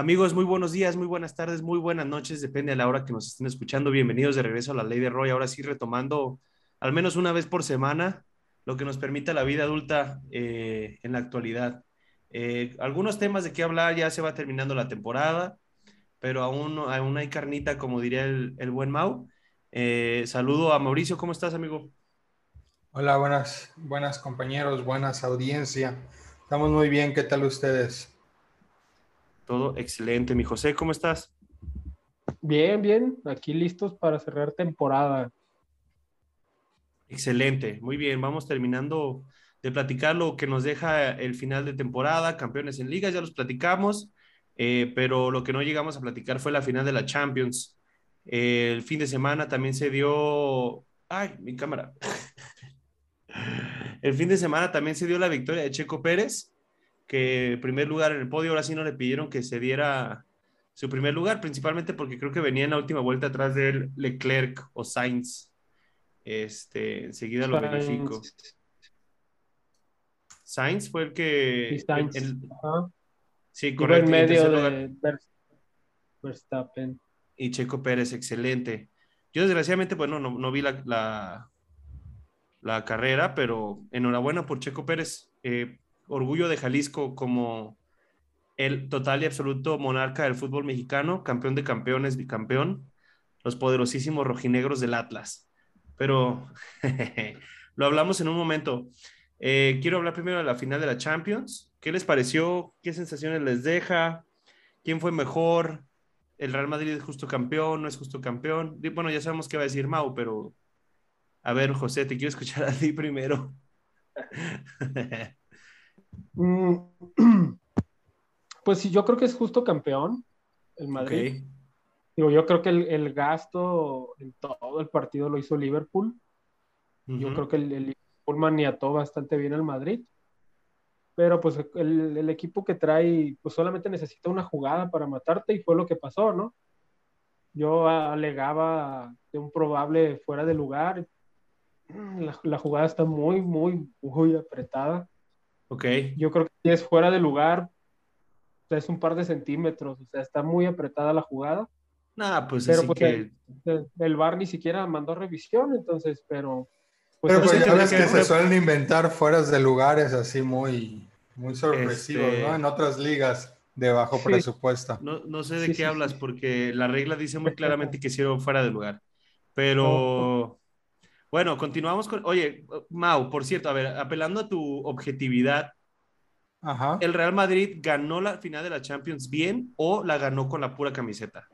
Amigos, muy buenos días, muy buenas tardes, muy buenas noches, depende de la hora que nos estén escuchando. Bienvenidos de regreso a la Ley de Roy. Ahora sí, retomando al menos una vez por semana lo que nos permite la vida adulta eh, en la actualidad. Eh, algunos temas de qué hablar, ya se va terminando la temporada, pero aún, aún hay carnita, como diría el, buen Mau. Eh, saludo a Mauricio, ¿cómo estás, amigo? Hola, buenas, buenas compañeros, buenas audiencia. Estamos muy bien, ¿qué tal ustedes? Todo excelente, mi José, ¿cómo estás? Bien, bien, aquí listos para cerrar temporada. Excelente, muy bien, vamos terminando de platicar lo que nos deja el final de temporada, campeones en ligas, ya los platicamos, eh, pero lo que no llegamos a platicar fue la final de la Champions. Eh, el fin de semana también se dio... Ay, mi cámara. El fin de semana también se dio la victoria de Checo Pérez, que primer lugar en el podio, ahora sí no le pidieron que se diera su primer lugar, principalmente porque creo que venía en la última vuelta atrás de él Leclerc o Sainz. Este, enseguida lo verifico. Sainz fue el que... Sainz, el- sí, correcto. en medio lugar- de Ver- Verstappen. y Checo Pérez, excelente. Yo desgraciadamente, bueno, no, no vi la, la, la carrera, pero enhorabuena por Checo Pérez. Eh, orgullo de Jalisco como el total y absoluto monarca del fútbol mexicano, campeón de campeones, bicampeón, los poderosísimos rojinegros del Atlas. Pero lo hablamos en un momento. Eh, quiero hablar primero de la final de la Champions. ¿Qué les pareció? ¿Qué sensaciones les deja? ¿Quién fue mejor? ¿El Real Madrid es justo campeón? ¿No es justo campeón? Bueno, ya sabemos qué va a decir Mau, pero a ver, José, te quiero escuchar a ti primero. Mm, Pues sí, yo creo que es justo campeón el Madrid. Digo, yo creo que el, el gasto en todo el partido lo hizo Liverpool. Yo creo que el, el Liverpool maniató bastante bien al Madrid. Pero pues el, el equipo que trae, pues solamente necesita una jugada para matarte y fue lo que pasó, ¿no? Yo alegaba de un probable fuera de lugar. La, la jugada está muy, muy, muy apretada. Ok. Yo creo que si es fuera de lugar, o sea, es un par de centímetros, o sea, está muy apretada la jugada. Nah, pues Pero así pues que... el, el- VAR ni siquiera mandó revisión, entonces, pero... Pues Pero pues ya que- que se suelen inventar fueras de lugares así muy, muy sorpresivos, Este- ¿no? En otras ligas de bajo Sí. presupuesto. No, no sé de Sí, qué sí, hablas sí. porque la regla dice muy claramente que hicieron fuera de lugar. Pero bueno, continuamos con... Oye, Mau, por cierto, a ver, apelando a tu objetividad, Ajá. ¿el Real Madrid ganó la final de la Champions bien o la ganó con la pura camiseta?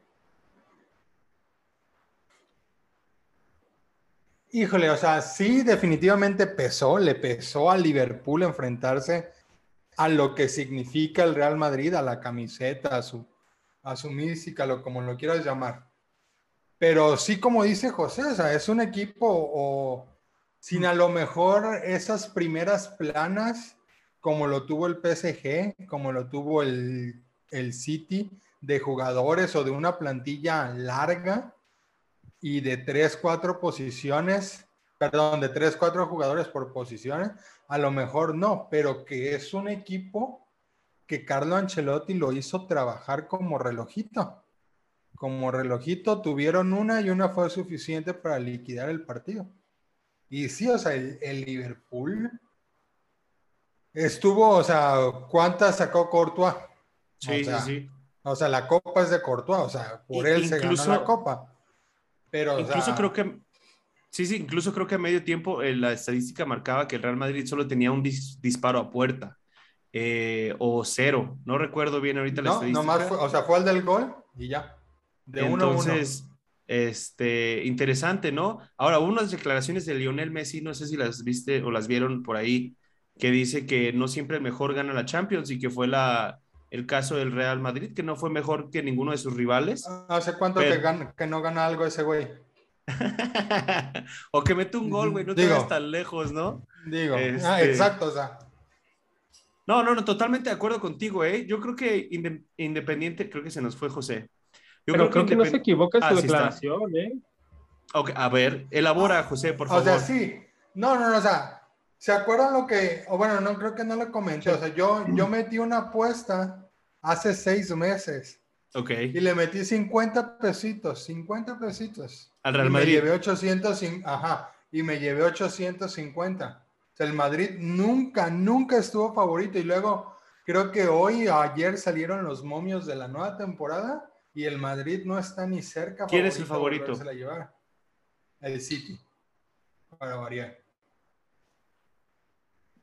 Híjole, o sea, sí, definitivamente pesó, le pesó a Liverpool enfrentarse a lo que significa el Real Madrid, a la camiseta, a su, a su mística, lo, como lo quieras llamar. Pero sí, como dice José, o sea, es un equipo o sin a lo mejor esas primeras planas, como lo tuvo el PSG, como lo tuvo el, el City, de jugadores o de una plantilla larga y de tres, cuatro posiciones, perdón, de tres, cuatro jugadores por posiciones, a lo mejor no, pero que es un equipo que Carlo Ancelotti lo hizo trabajar como relojito. Como relojito tuvieron una y una fue suficiente para liquidar el partido. Y sí, o sea, el, el Liverpool estuvo, o sea, ¿cuántas sacó Courtois? Sí, o sea, sí, sí. O sea, la copa es de Courtois, o sea, por I- él se incluso- ganó la copa. Pero, o Incluso sea, creo que... Sí, sí, incluso creo que a medio tiempo eh, la estadística marcaba que el Real Madrid solo tenía un dis- disparo a puerta eh, o cero. No recuerdo bien ahorita la no, estadística. nomás fue, o sea, fue el del gol y ya. De uno a uno. Entonces, este, interesante, ¿no? Ahora, unas declaraciones de Lionel Messi, no sé si las viste o las vieron por ahí, que dice que no siempre el mejor gana la Champions y que fue la, el caso del Real Madrid, que no fue mejor que ninguno de sus rivales. ¿Hace cuánto Pero- que, gana- que no gana algo ese güey? o que mete un gol, güey, no te Digo. vayas tan lejos, ¿no? Digo, ah, Este- exacto, o sea, No, no, no, totalmente de acuerdo contigo, ¿eh? Yo creo que inde- Independiente, creo que se nos fue José. Yo pero creo que no se equivoca en Ah, su sí está. declaración, ¿eh? Ok, a ver, elabora, José, por favor. o sea, sí. No, no, no, o sea, ¿se acuerdan lo que, o bueno, no creo que no lo comenté, o sea, yo, yo metí una apuesta hace seis meses. Ok. Y le metí 50 pesitos, 50 pesitos. Al Real y Madrid. Me llevé 800, ajá, y me llevé 850. O sea, el Madrid nunca, nunca estuvo favorito. Y luego, creo que hoy, ayer salieron los momios de la nueva temporada y el Madrid no está ni cerca. ¿Quién es el favorito? de volvérsela a llevar. El City, para variar.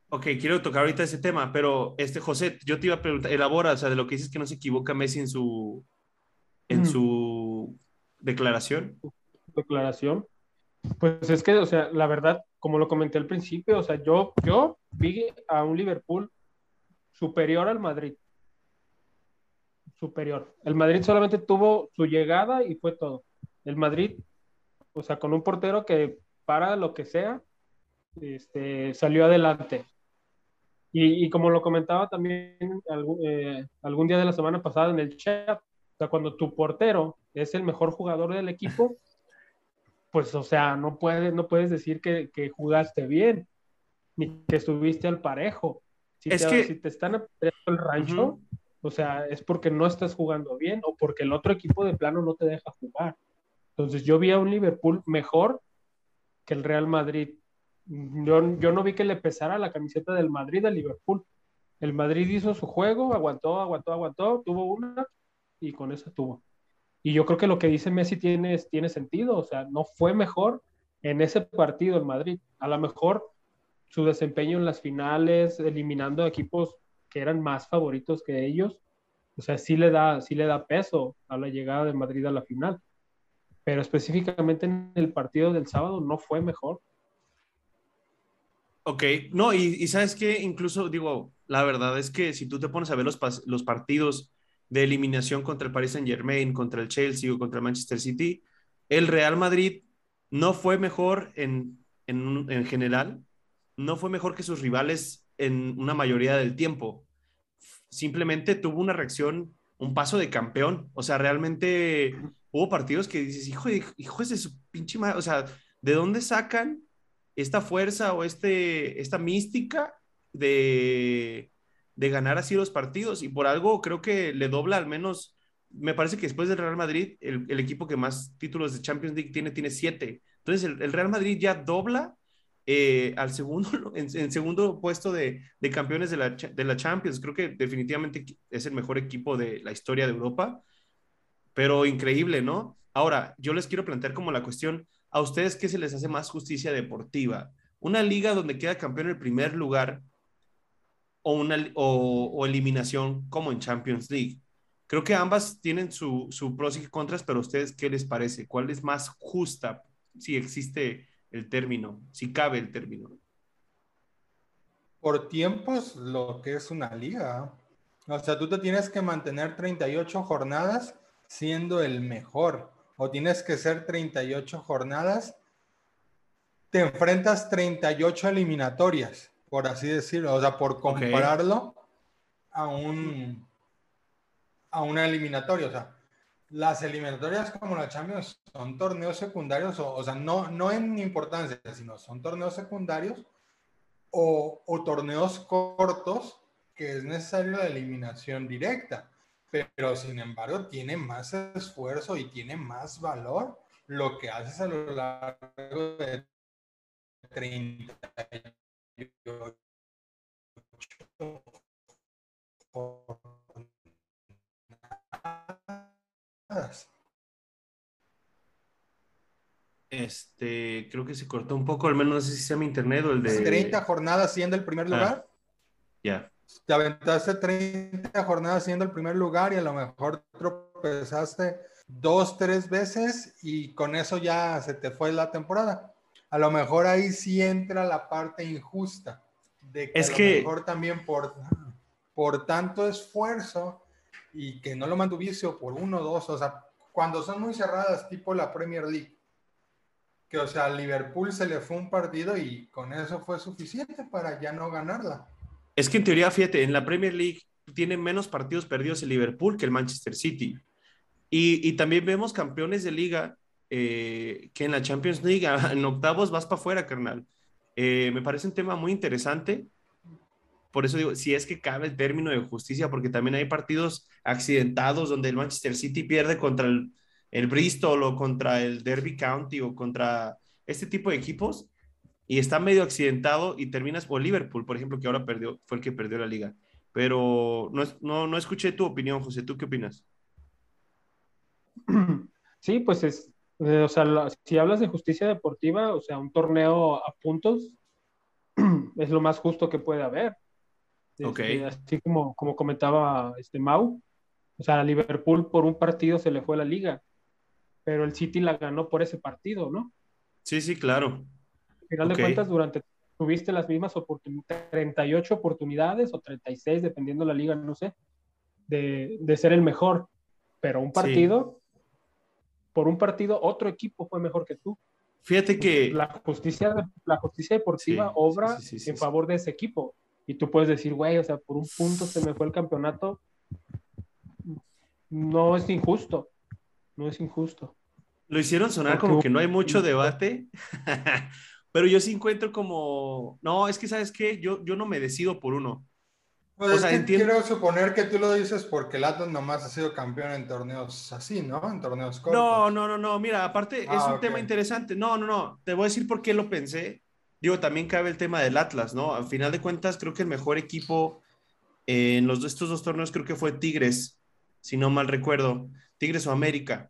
Ok, quiero tocar ahorita ese tema, pero este José, yo te iba a preguntar, elabora, o sea, de lo que dices que no se equivoca Messi en su en Mm. su declaración. declaración. Pues es que, o sea, la verdad, como lo comenté al principio, o sea, yo, yo vi a un Liverpool superior al Madrid. Superior. El Madrid solamente tuvo su llegada y fue todo. El Madrid, o sea, con un portero que para lo que sea, este, salió adelante. Y, y como lo comentaba también algún, eh, algún día de la semana pasada en el chat, o sea, cuando tu portero es el mejor jugador del equipo, pues, o sea, no puedes, no puedes decir que, que jugaste bien, ni que estuviste al parejo. Si, Es te, que- si te están el rancho. O sea, es porque no estás jugando bien o porque el otro equipo de plano no te deja jugar. Entonces, yo vi a un Liverpool mejor que el Real Madrid. Yo, yo no vi que le pesara la camiseta del Madrid al Liverpool. El Madrid hizo su juego, aguantó, aguantó, aguantó, tuvo una y con eso tuvo. Y yo creo que lo que dice Messi tiene, tiene sentido, o sea, no fue mejor en ese partido el Madrid. A lo mejor su desempeño en las finales, eliminando equipos que eran más favoritos que ellos, o sea, sí le da, sí le da peso a la llegada de Madrid a la final. Pero específicamente en el partido del sábado no fue mejor. Ok, no, y, y sabes que incluso digo, la verdad es que si tú te pones a ver los, los partidos de eliminación contra el Paris Saint Germain, contra el Chelsea o contra el Manchester City, el Real Madrid no fue mejor en, en, en general, no fue mejor que sus rivales en una mayoría del tiempo. Simplemente tuvo una reacción, un paso de campeón. O sea, realmente hubo partidos que dices, hijo de, hijo de su pinche madre, o sea, ¿de dónde sacan esta fuerza o este, esta mística de, de ganar así los partidos? Y por algo creo que le dobla al menos, me parece que después del Real Madrid, el, el equipo que más títulos de Champions League tiene, tiene siete. Entonces el, el Real Madrid ya dobla eh, al segundo, en, en segundo puesto de, campeones de la, de la, Champions. Creo que definitivamente es el mejor equipo de la historia de Europa, pero increíble, ¿no? Ahora, yo les quiero plantear como la cuestión, ¿a ustedes qué se les hace más justicia deportiva? ¿Una liga donde queda campeón el primer lugar o, una, o, eliminación como en Champions League? Creo que ambas tienen su, su pros y contras, pero ustedes, ¿qué les parece? ¿Cuál es más justa si existe el término, si cabe el término. Por tiempos, lo que es una liga. O sea, tú te tienes que mantener 38 jornadas siendo el mejor. O tienes que ser 38 jornadas. Te enfrentas 38 eliminatorias, por así decirlo. O sea, por compararlo okay. a un a una eliminatoria. O sea, las eliminatorias como la Champions son torneos secundarios, o, sea, no, no en importancia, sino son torneos secundarios o, o, torneos cortos que es necesario la eliminación directa. Pero sin embargo, tiene más esfuerzo y tiene más valor lo que haces a lo largo de 38 este, creo que se cortó un poco, al menos no sé si sea mi internet o el de... 30 jornadas siendo el primer lugar. Ah, ya. Yeah. Te aventaste 30 jornadas siendo el primer lugar y a lo mejor tropezaste dos, tres veces y con eso ya se te fue la temporada. A lo mejor ahí sí entra la parte injusta de que es a lo que... mejor también por, por tanto esfuerzo y que no lo mantuviste o por uno o dos, o sea, cuando son muy cerradas, tipo la Premier League, que o sea, Liverpool se le fue un partido y con eso fue suficiente para ya no ganarla. Es que en teoría, fíjate, en la Premier League tiene menos partidos perdidos el Liverpool que el Manchester City. Y, y también vemos campeones de liga eh, que en la Champions League, en octavos vas para afuera, carnal. Eh, me parece un tema muy interesante. Por eso digo, si es que cabe el término de justicia, porque también hay partidos accidentados donde el Manchester City pierde contra el, Bristol o contra el Derby County o contra este tipo de equipos y está medio accidentado y terminas por Liverpool, por ejemplo, que ahora perdió, fue el que perdió la liga. Pero no, no, no escuché tu opinión, José. ¿Tú qué opinas? Sí, pues es, eh, o sea, si hablas de justicia deportiva, o sea, un torneo a puntos es lo más justo que puede haber. Este, así como, como comentaba este Mau, o sea, a Liverpool por un partido se le fue la liga, pero el City la ganó por ese partido, ¿no? Sí, sí, claro. Al final de cuentas, durante tuviste las mismas oportunidades, 38 oportunidades o 36, dependiendo la liga, no sé, de, de ser el mejor. Pero un partido, por un partido, otro equipo fue mejor que tú. Fíjate que La justicia, la justicia deportiva Sí, obra sí, sí, sí, en sí. favor de ese equipo. Y tú puedes decir, güey, o sea, por un punto se me fue el campeonato. No es injusto. No es injusto. lo hicieron sonar Porque como que no hay mucho debate, pero yo sí encuentro como, no, es que sabes qué, yo, yo no me decido por uno. Pues O es sea, que entiendo- quiero suponer que tú lo dices porque el Atlas nomás ha sido campeón en torneos así, ¿no? En torneos cortos. No, no, no, no, mira, aparte es Ah, un tema interesante. No, no, no, te voy a decir por qué lo pensé. Digo, también cabe el tema del Atlas, ¿no? Al final de cuentas, creo que el mejor equipo en los, estos dos torneos creo que fue Tigres, si no mal recuerdo. Tigres o América.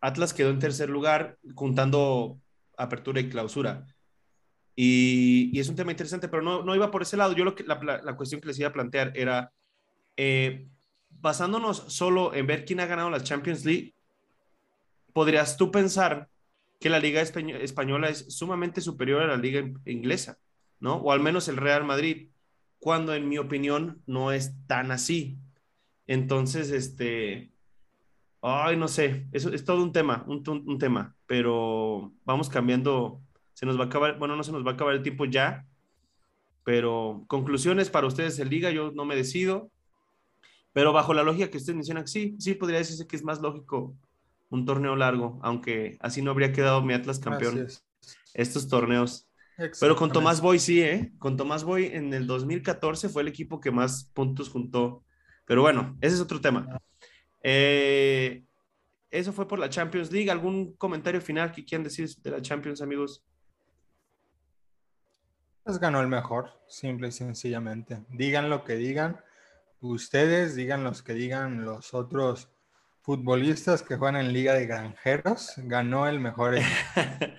Atlas quedó en tercer lugar, juntando apertura y clausura. Y, es un tema interesante, pero no, no iba por ese lado. Yo lo que, la, la- la cuestión que les iba a plantear era, eh, basándonos solo en ver quién ha ganado la Champions League, podrías tú pensar que la liga españo- española es sumamente superior a la liga in- inglesa, ¿no? O al menos el Real Madrid, cuando en mi opinión no es tan así. Entonces, este, ay, no sé, eso es todo un tema, un tema, pero vamos cambiando, se nos va a acabar, bueno, no se nos va a acabar el tiempo ya, pero conclusiones para ustedes en liga, yo no me decido, pero bajo la lógica que ustedes mencionan, sí, sí, podría decirse que es más lógico un torneo largo, aunque así no habría quedado mi Atlas campeón es. estos torneos. Pero con Tomás Boy sí, ¿eh? Con Tomás Boy en el 2014 fue el equipo que más puntos juntó. Pero bueno, ese es otro tema. Eh, eso fue por la Champions League. ¿Algún comentario final que quieran decir de la Champions, amigos? Pues ganó el mejor, simple y sencillamente. Digan lo que digan ustedes, digan los que digan los otros futbolistas que juegan en Liga de Granjeros. Ganó el mejor.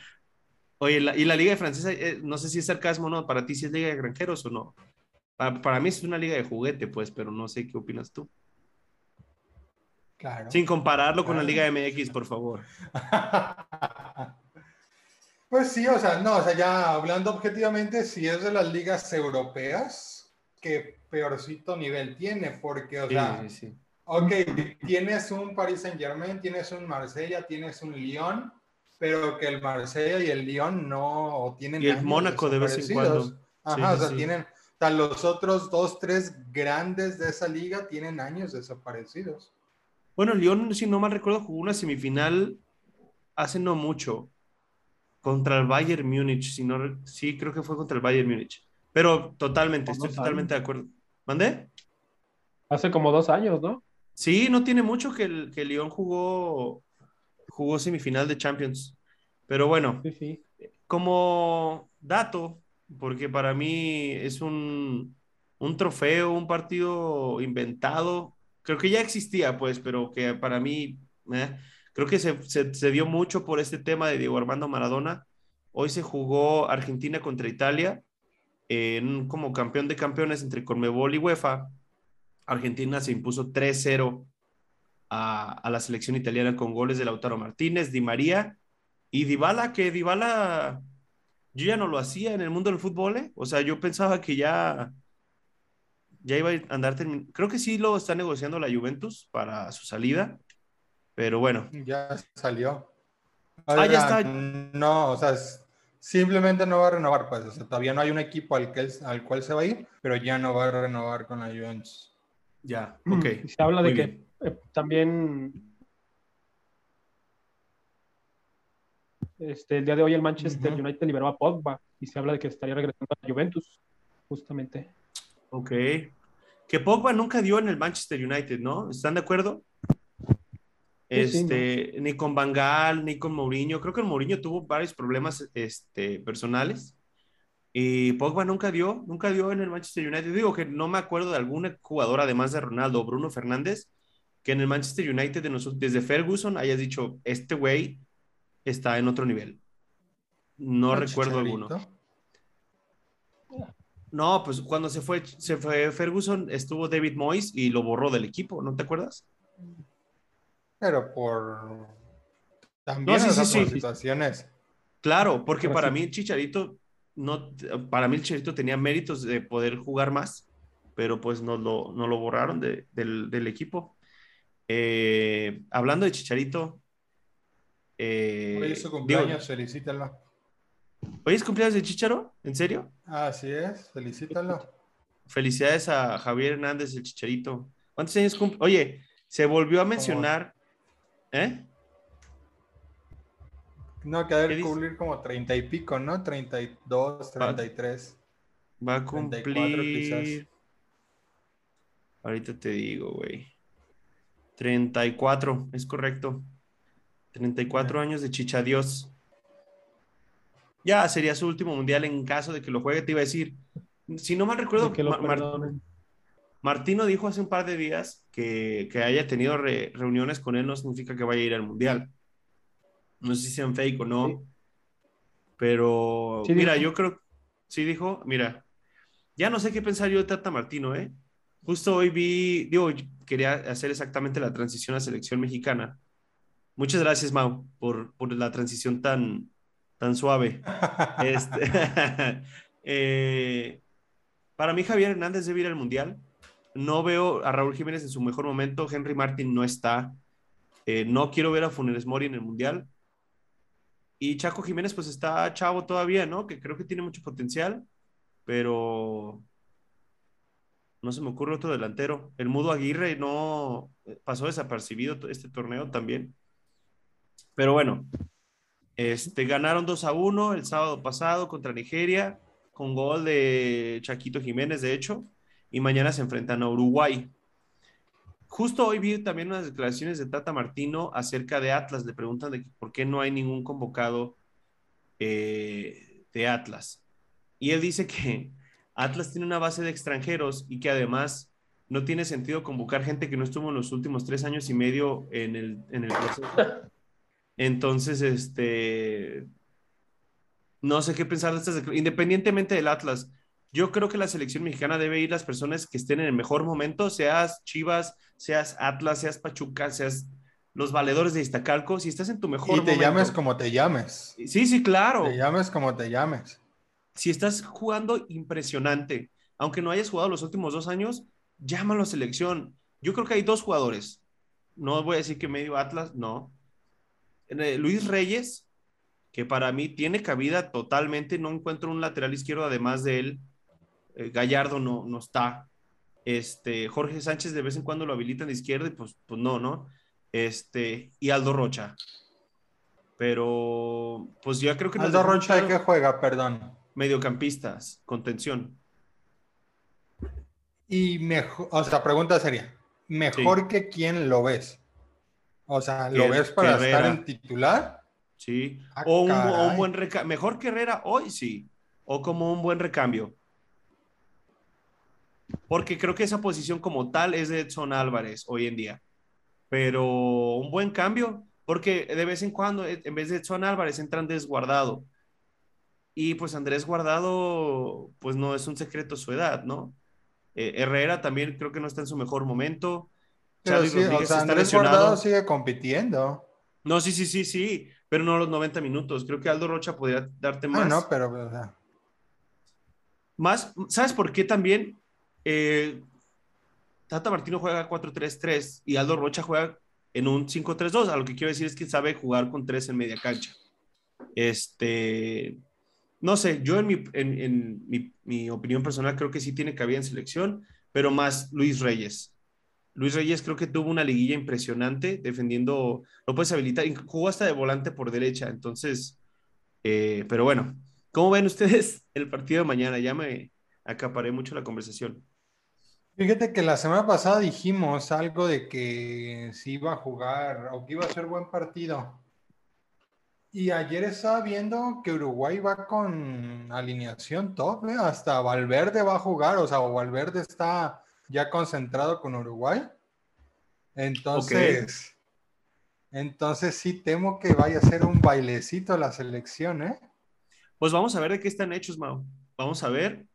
Oye, la- y la Liga de Francesa, eh, no sé si es sarcasmo o no, para ti si es Liga de Granjeros o no. Para, para mí es una liga de juguete, pues, pero no sé qué opinas tú. Claro. Sin compararlo con la. Liga MX, por favor. Pues sí, o sea, no, o sea, ya hablando objetivamente, si es de las ligas europeas, que peorcito nivel tiene, porque, o Sí, sea, sí, sí. Ok, tienes un Paris Saint Germain, tienes un Marsella, tienes un Lyon, pero que el Marsella y el Lyon no tienen. Y el Mónaco de vez en cuando. Ajá, Sí, o sea, sí. tienen, o sea, los otros dos, tres grandes de esa liga tienen años desaparecidos. Bueno, León, si no mal recuerdo, jugó una semifinal hace no mucho contra el Bayern Múnich. Si no, re- sí, creo que fue contra el Bayern Múnich. Pero totalmente, estoy totalmente de acuerdo. ¿Mandé? Hace como dos años, ¿no? Sí, no tiene mucho que el, que León jugó, jugó semifinal de Champions. Pero bueno, Sí, sí. como dato, porque para mí es un, un trofeo, un partido inventado. Creo que ya existía, pues, pero que para mí, eh, creo que se, se- se dio mucho por este tema de Diego Armando Maradona. Hoy se jugó Argentina contra Italia, en, como campeón de campeones entre Conmebol y UEFA. Argentina se impuso 3-0 a, a la selección italiana con goles de Lautaro Martínez, Di María y Dybala, que Dybala yo ya no lo hacía en el mundo del fútbol, ¿eh? O sea, yo pensaba que ya ya iba a andar termin- Creo que sí lo está negociando la Juventus para su salida, pero bueno, Ya salió. Ah, ya está. No, o sea, simplemente no va a renovar, pues. O sea, todavía no hay un equipo al, que al cual se va a ir, pero ya no va a renovar con la Juventus. Ya, ok. Y se habla de muy que bien. eh, también este, el día de hoy el Manchester. United liberó a Pogba y se habla de que estaría regresando a Juventus, justamente. Ok. Que Pogba nunca dio en el Manchester United, ¿no? ¿Están de acuerdo? Este, ni con Bangal, ni con Mourinho. Creo que el Mourinho tuvo varios problemas este, personales. Y Pogba nunca dio, nunca dio en el Manchester United. Digo que no me acuerdo de algún jugador, además de Ronaldo o Bruno Fernández, que en el Manchester United desde Ferguson hayas dicho, este güey está en otro nivel. No recuerdo alguno. No, pues cuando se fue, se fue Ferguson, estuvo David Moyes y lo borró del equipo, ¿no te acuerdas? Pero por también situaciones. Claro, porque para mí Chicharito no, para mí el Chicharito tenía méritos de poder jugar más, pero pues no lo, no lo borraron del, equipo. Eh, hablando de Chicharito. Eh, Hoy es su cumpleaños, felicítalo. ¿Hoy es cumpleaños de Chicharo? ¿En serio? Así es, felicítalo. Felicidades a Javier Hernández, el Chicharito. ¿Cuántos años cumple? Oye, se volvió a mencionar. ¿Eh? No, que debe cumplir como treinta y pico, ¿no? Treinta y dos, treinta y tres. Va a cumplir. Ahorita te digo, güey. 34, es correcto. 34 años de Chichadios. Ya sería su último mundial en caso de que lo juegue. Te iba a decir, si no mal recuerdo, que Martino dijo hace un par de días que, haya tenido reuniones con él no significa que vaya a ir al mundial. No sé si sean fake o no. Pero mira, yo creo, sí dijo, mira, ya no sé qué pensar yo de Tata Martino, ¿eh? Justo hoy vi, digo, quería hacer exactamente la transición a selección mexicana. Muchas gracias, Mau, por, por la transición tan, tan suave. Este, eh, para mí, Javier Hernández debe ir al Mundial. No veo a Raúl Jiménez en su mejor momento. Henry Martin no está. Eh, no quiero ver a Funes Mori en el Mundial. Y Chaco Jiménez, pues está chavo todavía, ¿no? Que creo que tiene mucho potencial, pero no se me ocurre otro delantero. El Mudo Aguirre no eh, pasó desapercibido este torneo también. Pero bueno, este, ganaron 2 a 1 el sábado pasado contra Nigeria, con gol de Chaquito Jiménez, de hecho, y mañana se enfrentan a Uruguay. Justo hoy vi también unas declaraciones de Tata Martino acerca de Atlas. Le preguntan de por qué no hay ningún convocado eh, de Atlas. Y él dice que Atlas tiene una base de extranjeros y que además no tiene sentido convocar gente que no estuvo en los últimos tres años y medio en el, en el proceso. Entonces, este, no sé qué pensar de estas, independientemente del Atlas yo creo que la selección mexicana debe ir las personas que estén en el mejor momento, seas Chivas, seas Atlas, seas Pachuca, seas los valedores de Iztacalco, si estás en tu mejor. Y te llames como te llames. Sí, sí, claro. Te llames como te llames. Si estás jugando impresionante, aunque no hayas jugado los últimos dos años, llámalo a selección. Yo creo que hay dos jugadores. No voy a decir que medio Atlas, no. Eh, Luis Reyes, que para mí tiene cabida totalmente, no encuentro un lateral izquierdo además de él eh, Gallardo no, no está. Este, Jorge Sánchez de vez en cuando lo habilitan de izquierda y pues, pues no, ¿no? Este, y Aldo Rocha. Pero, pues ya creo que... Aldo Rocha, ¿de qué juega? Perdón. Mediocampistas, contención. Y mejor, o sea, pregunta sería, ¿mejor que quién lo ves? O sea, ¿lo ves para estar en titular? Sí. Ah, o, un, o, un, buen recambio. Mejor que Herrera hoy sí. O como un buen recambio. Porque creo que esa posición como tal es de Edson Álvarez hoy en día. Pero un buen cambio, porque de vez en cuando, eh, en vez de Edson Álvarez, entra Andrés Guardado. Y pues Andrés Guardado, pues no es un secreto su edad, ¿no? Eh, Herrera también creo que no está en su mejor momento. Pero sí, o sea, Andrés Guardado sigue compitiendo. No, sí, sí, sí, sí, pero no los 90 minutos. Creo que Aldo Rocha podría darte ah, más. no, pero... Más, ¿sabes por qué también? Eh, Tata Martino juega 4-3-3 y Aldo Rocha juega en un 5-3-2. A lo que quiero decir es que sabe jugar con tres en media cancha. Este, no sé, yo en, mi, opinión personal creo que sí tiene cabida en selección, pero más Luis Reyes. Luis Reyes creo que tuvo una liguilla impresionante defendiendo, lo puedes habilitar, jugó hasta de volante por derecha, entonces, eh, pero bueno, ¿cómo ven ustedes el partido de mañana? Ya me acaparé mucho la conversación. Fíjate que la semana pasada dijimos algo de que si iba a jugar o que iba a ser buen partido. Y ayer estaba viendo que Uruguay va con alineación top, ¿eh? hasta Valverde va a jugar, o sea, Valverde está ya concentrado con Uruguay. Entonces, entonces sí temo que vaya a ser un bailecito la selección, ¿eh? Pues vamos a ver de qué están hechos, Mau. Vamos a ver.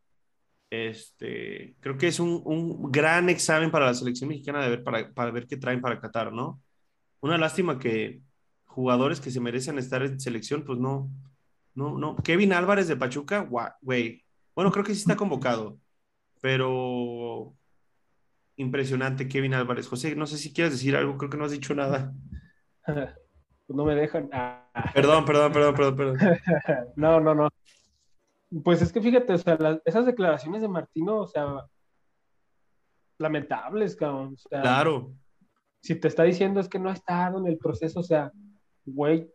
Este, creo que es un, gran examen para la selección mexicana de ver, para, para ver qué traen para Qatar, ¿no? Una lástima que jugadores que se merecen estar en selección, pues no, no, no. Kevin Álvarez de Pachuca, güey. Bueno, creo que sí está convocado, pero impresionante Kevin Álvarez. José, no sé si quieres decir algo, creo que no has dicho nada. no me dejan. Ah. Perdón, perdón, perdón, perdón, perdón. no, no, no. Pues es que fíjate, o sea, esas declaraciones de Martino, o sea, lamentables, cabrón. claro. Si te está diciendo es que no ha estado en el proceso, o sea, güey,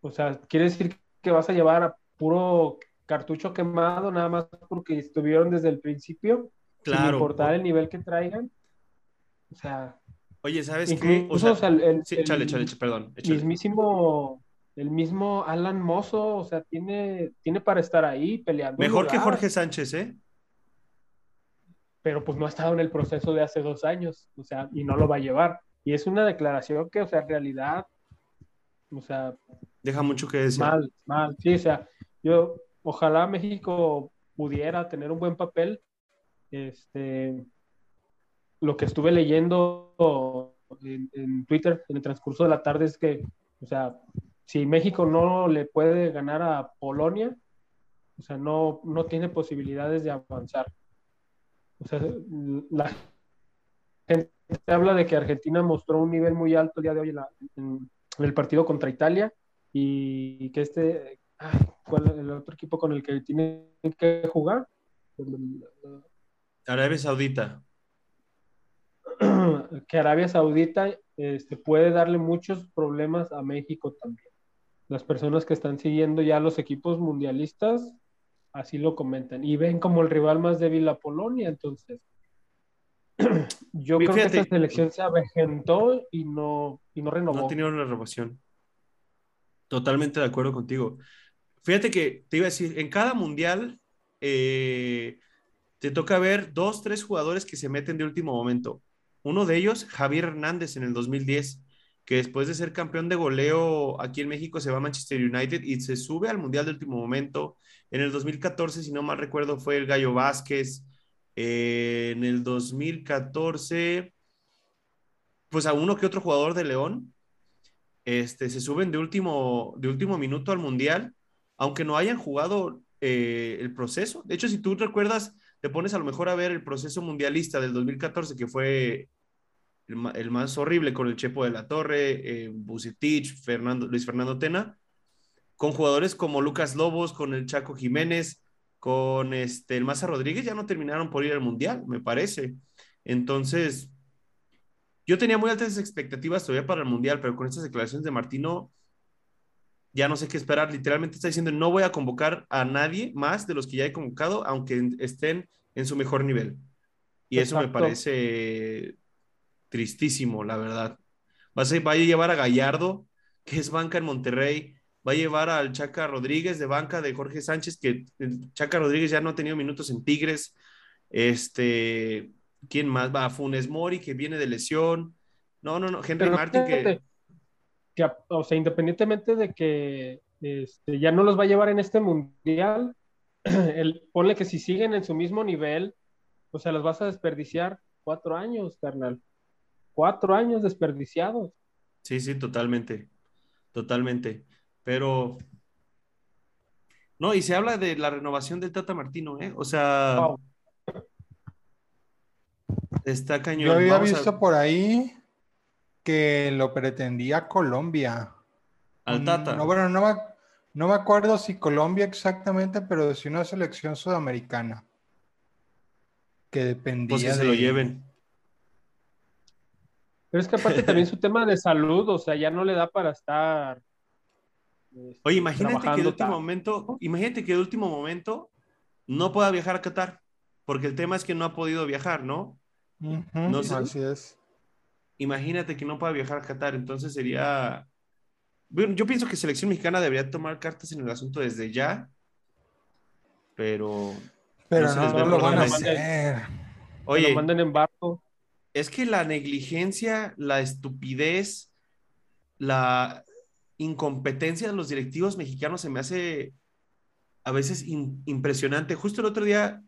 o sea, quiere decir que vas a llevar a puro cartucho quemado nada más porque estuvieron desde el principio, claro. sin importar el nivel que traigan. O sea, Oye, ¿sabes qué? O sea, el, sí, chale, chale, perdón. Mismísimo, el mismo Alan Mozo, o sea, tiene, tiene para estar ahí peleando. Mejor que Jorge Sánchez, ¿eh? Pero pues no ha estado en el proceso de hace dos años, o sea, y no lo va a llevar. Y es una declaración que, o sea, en realidad, o sea... Deja mucho que decir. Mal, mal, sí, o sea, yo, ojalá México pudiera tener un buen papel, este, lo que estuve leyendo en, Twitter en el transcurso de la tarde es que, o sea, si México no le puede ganar a Polonia, o sea, no, no tiene posibilidades de avanzar. O sea, la gente habla de que Argentina mostró un nivel muy alto el día de hoy en, el partido contra Italia y que este, ¿cuál es el otro equipo con el que tiene que jugar? Arabia Saudita. que Arabia Saudita este, puede darle muchos problemas a México también. Las personas que están siguiendo ya los equipos mundialistas así lo comentan y ven como el rival más débil a Polonia, entonces yo creo que esta selección se avejentó y no, y no renovó. No ha tenido una renovación. Totalmente de acuerdo contigo. Fíjate que te iba a decir, en cada mundial eh, te toca ver dos, tres jugadores que se meten de último momento. Uno de ellos, Javier Hernández en el 2010, que después de ser campeón de goleo aquí en México se va a Manchester United y se sube al Mundial de último momento. En el 2014, si no mal recuerdo, fue el Gallo Vázquez. Eh, en el 2014, pues a uno que otro jugador de León, este, se suben de último, de último minuto al Mundial, aunque no hayan jugado eh, el proceso. De hecho, si tú recuerdas, te pones a lo mejor a ver el proceso mundialista del 2014, que fue el, más horrible con el Chepo de la Torre, eh, Fernando, Luis Fernando Tena, con jugadores como Lucas Lobos, con el Chaco Jiménez, con este, el Maza Rodríguez, ya no terminaron por ir al Mundial, me parece. Entonces, yo tenía muy altas expectativas todavía para el Mundial, pero con estas declaraciones de Martino, ya no sé qué esperar. Literalmente está diciendo, no voy a convocar a nadie más de los que ya he convocado, aunque estén en su mejor nivel. Y eso me parece tristísimo, la verdad. Va a, va a llevar a Gallardo, que es banca en Monterrey, va a llevar al Chaca Rodríguez de banca de Jorge Sánchez, que Chaca Rodríguez ya no ha tenido minutos en Tigres. Este, ¿quién más va? Funes Mori, que viene de lesión. No, no, no, Henry Martin, que... O sea, independientemente de que este, ya no los va a llevar en este mundial, el, ponle que si siguen en su mismo nivel, o sea, los vas a desperdiciar cuatro años, carnal cuatro años desperdiciados. Sí, sí, totalmente, totalmente. Pero, no, y se habla de la renovación del Tata Martino, ¿eh? O sea, está cañón. Yo había visto por ahí que lo pretendía Colombia. Al Tata. No, bueno, no me, no me acuerdo si Colombia exactamente, pero si una selección sudamericana que dependía pues que se lo lleven. Pero es que aparte también su tema de salud, o sea, ya no le da para estar. Este, Oye, imagínate que de último momento, imagínate que de último momento no pueda viajar a Qatar porque el tema es que no ha podido viajar, ¿no? Ujú, No sé. Así es. Imagínate que no pueda viajar a Qatar, entonces sería... Bueno, yo pienso que selección mexicana debería tomar cartas en el asunto desde ya, pero... Pero no, les ve lo van a hacer. Oye, lo manden en barco. Es que la negligencia, la estupidez, la incompetencia de los directivos mexicanos se me hace a veces in- impresionante. Justo el otro día,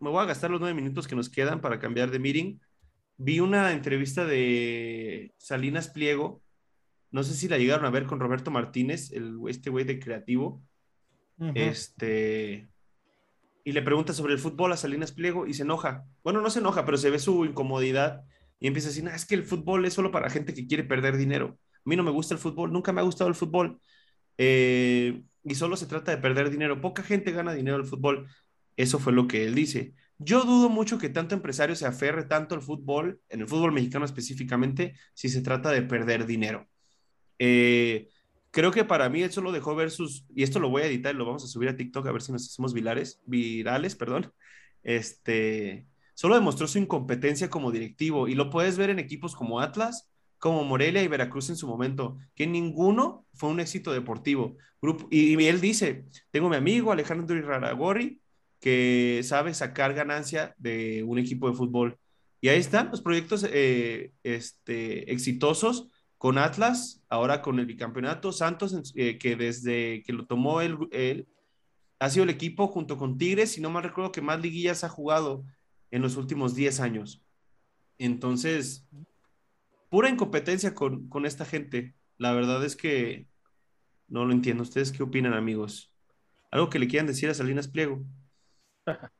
me voy a gastar los nueve minutos que nos quedan para cambiar de meeting. Vi una entrevista de Salinas Pliego, no sé si la llegaron a ver con Roberto Martínez, el, este güey de creativo. Este, y le pregunta sobre el fútbol a Salinas Pliego y se enoja. Bueno, no se enoja, pero se ve su incomodidad y empieza a decir, "Nah, es que el fútbol es solo para gente que quiere perder dinero. A mí no me gusta el fútbol, nunca me ha gustado el fútbol. Eh, y solo se trata de perder dinero. Poca gente gana dinero al fútbol. Eso fue lo que él dice. Yo dudo mucho que tanto empresario se aferre tanto al fútbol, en el fútbol mexicano específicamente, si se trata de perder dinero. Eh, creo que para mí él solo dejó ver sus, y esto lo voy a editar y lo vamos a subir a TikTok a ver si nos hacemos virales, virales, perdón. Este, solo demostró su incompetencia como directivo y lo puedes ver en equipos como Atlas, como Morelia y Veracruz en su momento, que ninguno fue un éxito deportivo. Grupo, y, y él dice, tengo mi amigo Alejandro Iraragorri, que sabe sacar ganancia de un equipo de fútbol. Y ahí están los proyectos eh, este, exitosos con Atlas, ahora con el bicampeonato, Santos, eh, que desde que lo tomó él, él, ha sido el equipo junto con Tigres, si no mal recuerdo, que más liguillas ha jugado en los últimos 10 años. Entonces, pura incompetencia con, con esta gente. La verdad es que no lo entiendo. ¿Ustedes qué opinan, amigos? ¿Algo que le quieran decir a Salinas Pliego?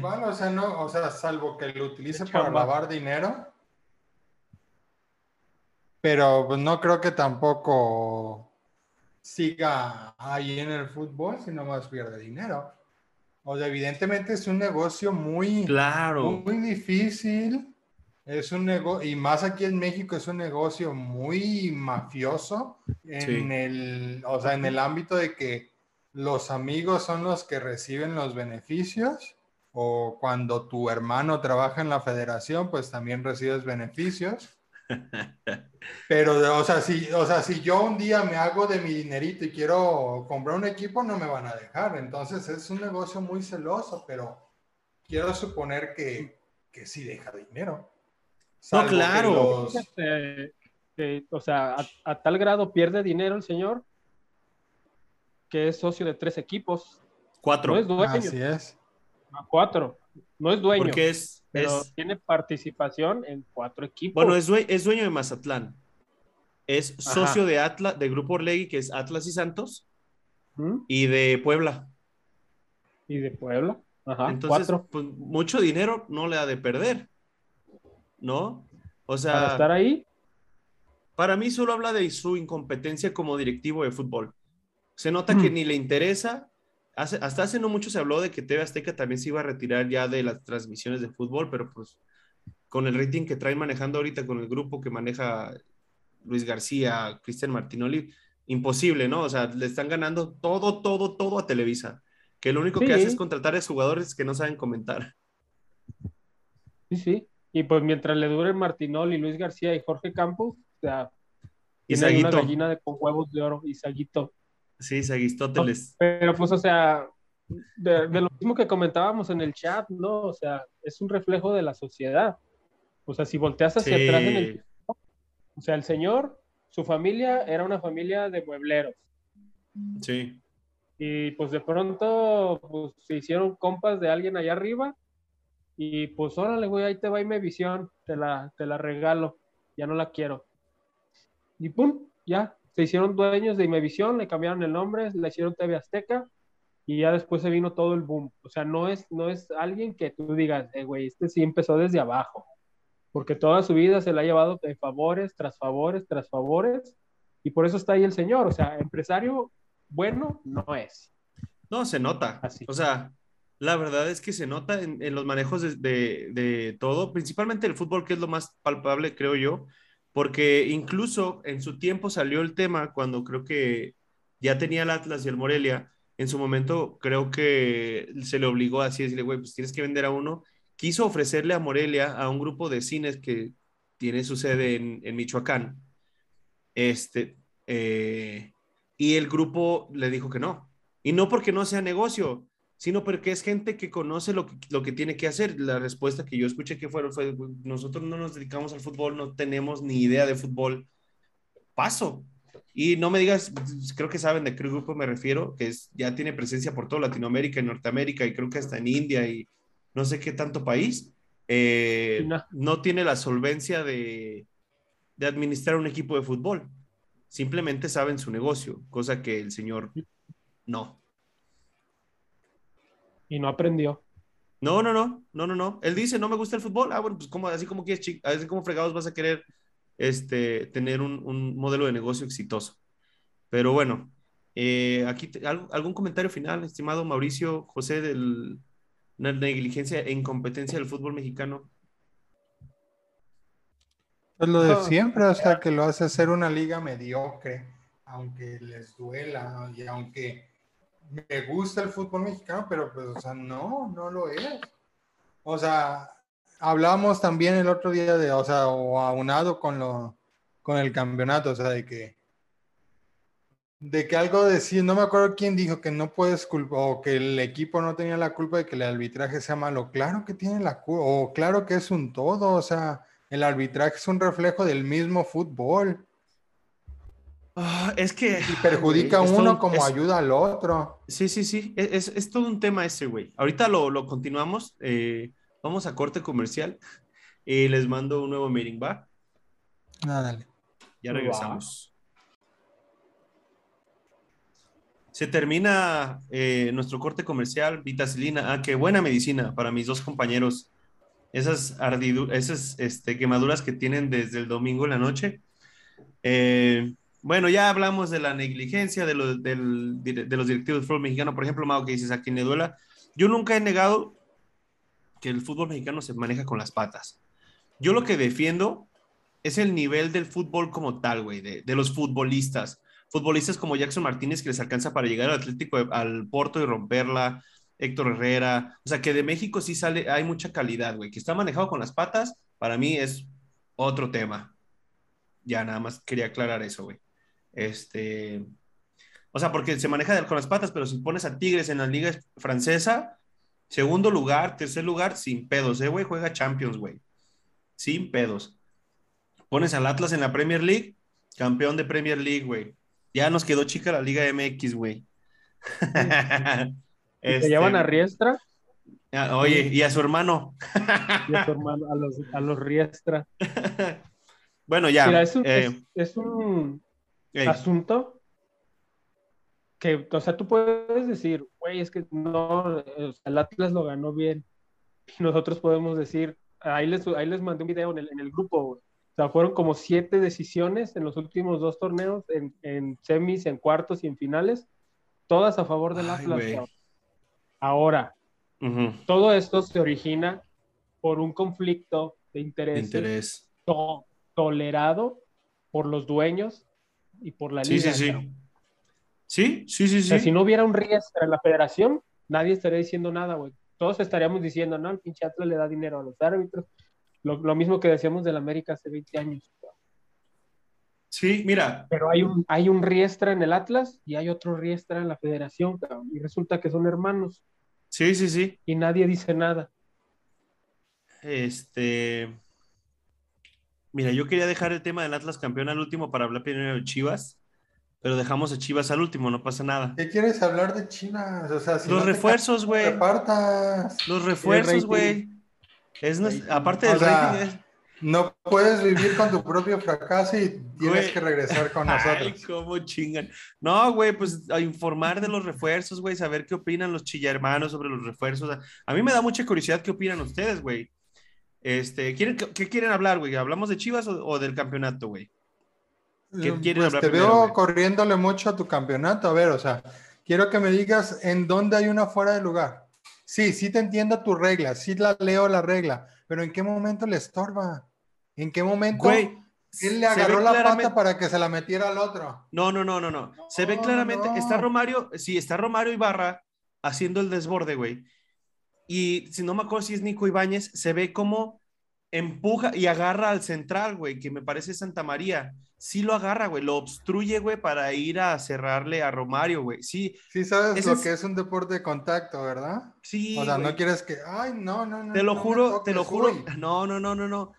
Bueno, o sea, no, o sea, salvo que lo utilice para lavar dinero. Pero pues no creo que tampoco siga ahí en el fútbol, sino más pierde dinero. O sea, evidentemente es un negocio muy, Claro. muy difícil. Es un negocio, y más aquí en México es un negocio muy mafioso en Sí. el, o sea, en el ámbito de que los amigos son los que reciben los beneficios, o cuando tu hermano trabaja en la federación, pues también recibes beneficios. Pero, o sea, si, o sea, si yo un día me hago de mi dinerito y quiero comprar un equipo, no me van a dejar. Entonces es un negocio muy celoso, pero quiero suponer que, que sí deja dinero. Salvo que claro. los- o sea, a, a tal grado pierde dinero el señor que es socio de tres equipos. Cuatro. No es dueño, Así es. a cuatro. No es dueño, porque es, pero es- tiene participación en cuatro equipos. bueno, es, due- es dueño de Mazatlán. Es Ajá. socio de Atlas, de Grupo Orlegui, que es Atlas y Santos, ¿Mm? y de Puebla. Y de Puebla. Ajá, Entonces, pues, mucho dinero no le ha de perder, ¿no? O sea, Para estar ahí, Para mí solo habla de su incompetencia como directivo de fútbol. Se nota que Mm. ni le interesa. Hace- hasta hace no mucho se habló de que TV Azteca también se iba a retirar ya de las transmisiones de fútbol, pero pues con el rating que traen manejando ahorita con el grupo que maneja Luis García, Cristian Martinoli, imposible, ¿no? O sea, le están ganando todo, todo, todo a Televisa. Que lo único que hace es contratar a jugadores que no saben comentar. sí, sí. Y pues mientras le duren Martinol y Luis García y Jorge Campos, o sea, Y tiene una gallina de, con huevos de oro y Saguito. Sí, Sagistóteles. Pero pues, o sea, de, de lo mismo que comentábamos en el chat, ¿no? O sea, es un reflejo de la sociedad. O sea, si volteas hacia Sí. atrás en el... O sea, el señor, su familia era una familia de muebleros. Sí. Y pues de pronto pues, se hicieron compas de alguien allá arriba y pues órale, güey, ahí te va visión, te la, te la regalo, ya no la quiero. Y pum, ya, se hicieron dueños de Imevisión, le cambiaron el nombre, le hicieron TV Azteca y ya después se vino todo el boom. O sea, no es, no es alguien que tú digas, eh, güey, este sí empezó desde abajo, porque toda su vida se la ha llevado de favores tras favores tras favores y por eso está ahí el señor. O sea, empresario bueno no es. No, se nota. Así. O sea, la verdad es que se nota en, en los manejos de, de- de todo, principalmente el fútbol, que es lo más palpable, creo yo, porque incluso en su tiempo salió el tema cuando creo que ya tenía el Atlas y el Morelia, en su momento creo que se le obligó así a decirle, güey, pues tienes que vender a uno. Quiso ofrecerle a Morelia a un grupo de cines que tiene su sede en, en Michoacán. Este, eh, y el grupo le dijo que no. Y no porque no sea negocio, sino porque es gente que conoce lo que, lo que tiene que hacer. La respuesta que yo escuché que fueron fue, nosotros no nos dedicamos al fútbol, no tenemos ni idea de fútbol. Paso. Y no me digas, creo que saben de qué grupo me refiero, que es, ya tiene presencia por toda Latinoamérica y Norteamérica y creo que hasta en India y no sé qué tanto país. Eh, no. no. tiene la solvencia de, de administrar un equipo de fútbol. Simplemente saben su negocio, cosa que el señor no. Y no aprendió. No, no, no, no, no, no. Él dice, no me gusta el fútbol. Ah, bueno, pues como, así como quieres, así como fregados vas a querer este, tener un, un modelo de negocio exitoso. Pero bueno, eh, aquí algún comentario final, estimado Mauricio José, de la negligencia e incompetencia del fútbol mexicano. Pues lo de siempre, o sea, que lo hace ser una liga mediocre, aunque les duela y aunque me gusta el fútbol mexicano, pero pues, o sea, no, no lo es. O sea, hablamos también el otro día de, o sea, o aunado con lo, con el campeonato, o sea, de que, de que algo decir, no me acuerdo quién dijo que no puedes culpar, o que el equipo no tenía la culpa de que el arbitraje sea malo. Claro que tiene la culpa, o claro que es un todo, o sea, el arbitraje es un reflejo del mismo fútbol. Ah, es que. Y perjudica a uno como ayuda al otro. Sí, sí, sí. E, es, es, todo un tema ese, güey. Ahorita lo, lo continuamos. Eh, vamos a corte comercial. Y les mando un nuevo meeting, ¿va? Ah, dale. Ya regresamos. Se termina eh, nuestro corte comercial. Vitacilina. Ah, qué buena medicina para mis dos compañeros. Esas, esas este, quemaduras que tienen desde el domingo en la noche. Eh bueno, ya hablamos de la negligencia de los, de los directivos del fútbol mexicano. Por ejemplo, Mau, que dices a quien le duela. Yo nunca he negado que el fútbol mexicano se maneja con las patas. Yo lo que defiendo es el nivel del fútbol como tal, güey, de, de, los futbolistas. Futbolistas como Jackson Martínez que les alcanza para llegar al Atlético, al Porto y romperla. Héctor Herrera. O sea, que de México sí sale, hay mucha calidad, güey. Que está manejado con las patas, para mí es otro tema. Ya nada más quería aclarar eso, güey. Este, o sea, porque se maneja con las patas, pero si pones a Tigres en la liga francesa, segundo lugar, tercer lugar, sin pedos, ¿eh, güey? Juega Champions, güey. Sin pedos. Pones al Atlas en la Premier League, campeón de Premier League, güey. Ya nos quedó chica la Liga MX, güey. este... ¿Te llevan a Riestra? Ah, oye, y a su hermano. y a su hermano, a los, a los Riestra. bueno, ya. Mira, es un, eh... es, es un asunto que, o sea, tú puedes decir, güey, es que no, el Atlas lo ganó bien. Y nosotros podemos decir, ahí les, ahí les mandé un video en el, en el grupo, O sea, fueron como siete decisiones en los últimos dos torneos, en, en semis, en cuartos y en finales, todas a favor del Atlas. Ahora, todo esto se origina por un conflicto de interés, interés. tolerado por los dueños y por la liga. Sí, sí, sí. Sí, sí, sí, sí. si no hubiera un riesgo en la federación, nadie estaría diciendo nada, güey. Todos estaríamos diciendo, no, el pinche Atlas le da dinero a los árbitros. Lo, lo mismo que decíamos del América hace 20 años. Sí, mira. Pero hay un, hay un riestra en el Atlas y hay otro riestra en la federación, y resulta que son hermanos. Sí, sí, sí. Y nadie dice nada. Este. Mira, yo quería dejar el tema del Atlas campeón al último para hablar primero de Chivas, pero dejamos a Chivas al último, no pasa nada. ¿Qué quieres hablar de Chivas? O sea, si los no refuerzos, güey. Los refuerzos, güey. Es aparte del rating. Es... No puedes vivir con tu propio fracaso y tienes que regresar con nosotros. Ay, cómo chingan. No, güey, pues a informar de los refuerzos, güey, saber qué opinan los chillermanos sobre los refuerzos. A mí me da mucha curiosidad qué opinan ustedes, güey. Este, ¿quieren, ¿Qué quieren hablar, güey? ¿Hablamos de Chivas o, o del campeonato, güey? ¿Qué quieren pues hablar te primero, veo güey? corriéndole mucho a tu campeonato. A ver, o sea, quiero que me digas en dónde hay una fuera de lugar. Sí, sí te entiendo tu regla, sí la leo la regla, pero ¿en qué momento le estorba? ¿En qué momento güey, Él le agarró la claramente- pata para que se la metiera al otro. No, no, no, no, no. Se ve claramente, no. está Romario, sí, está Romario Ibarra haciendo el desborde, güey. Y si no me acuerdo si es Nico Ibáñez, se ve como empuja y agarra al central, güey, que me parece Santa María. Sí lo agarra, güey, lo obstruye, güey, para ir a cerrarle a Romario, güey. Sí, Sí sabes Ese lo es- que es un deporte de contacto, ¿verdad? sí. o sea, güey. no quieres que, ay, no, no, no. Te lo no juro, te lo juro. uy. No, no, no, no, no.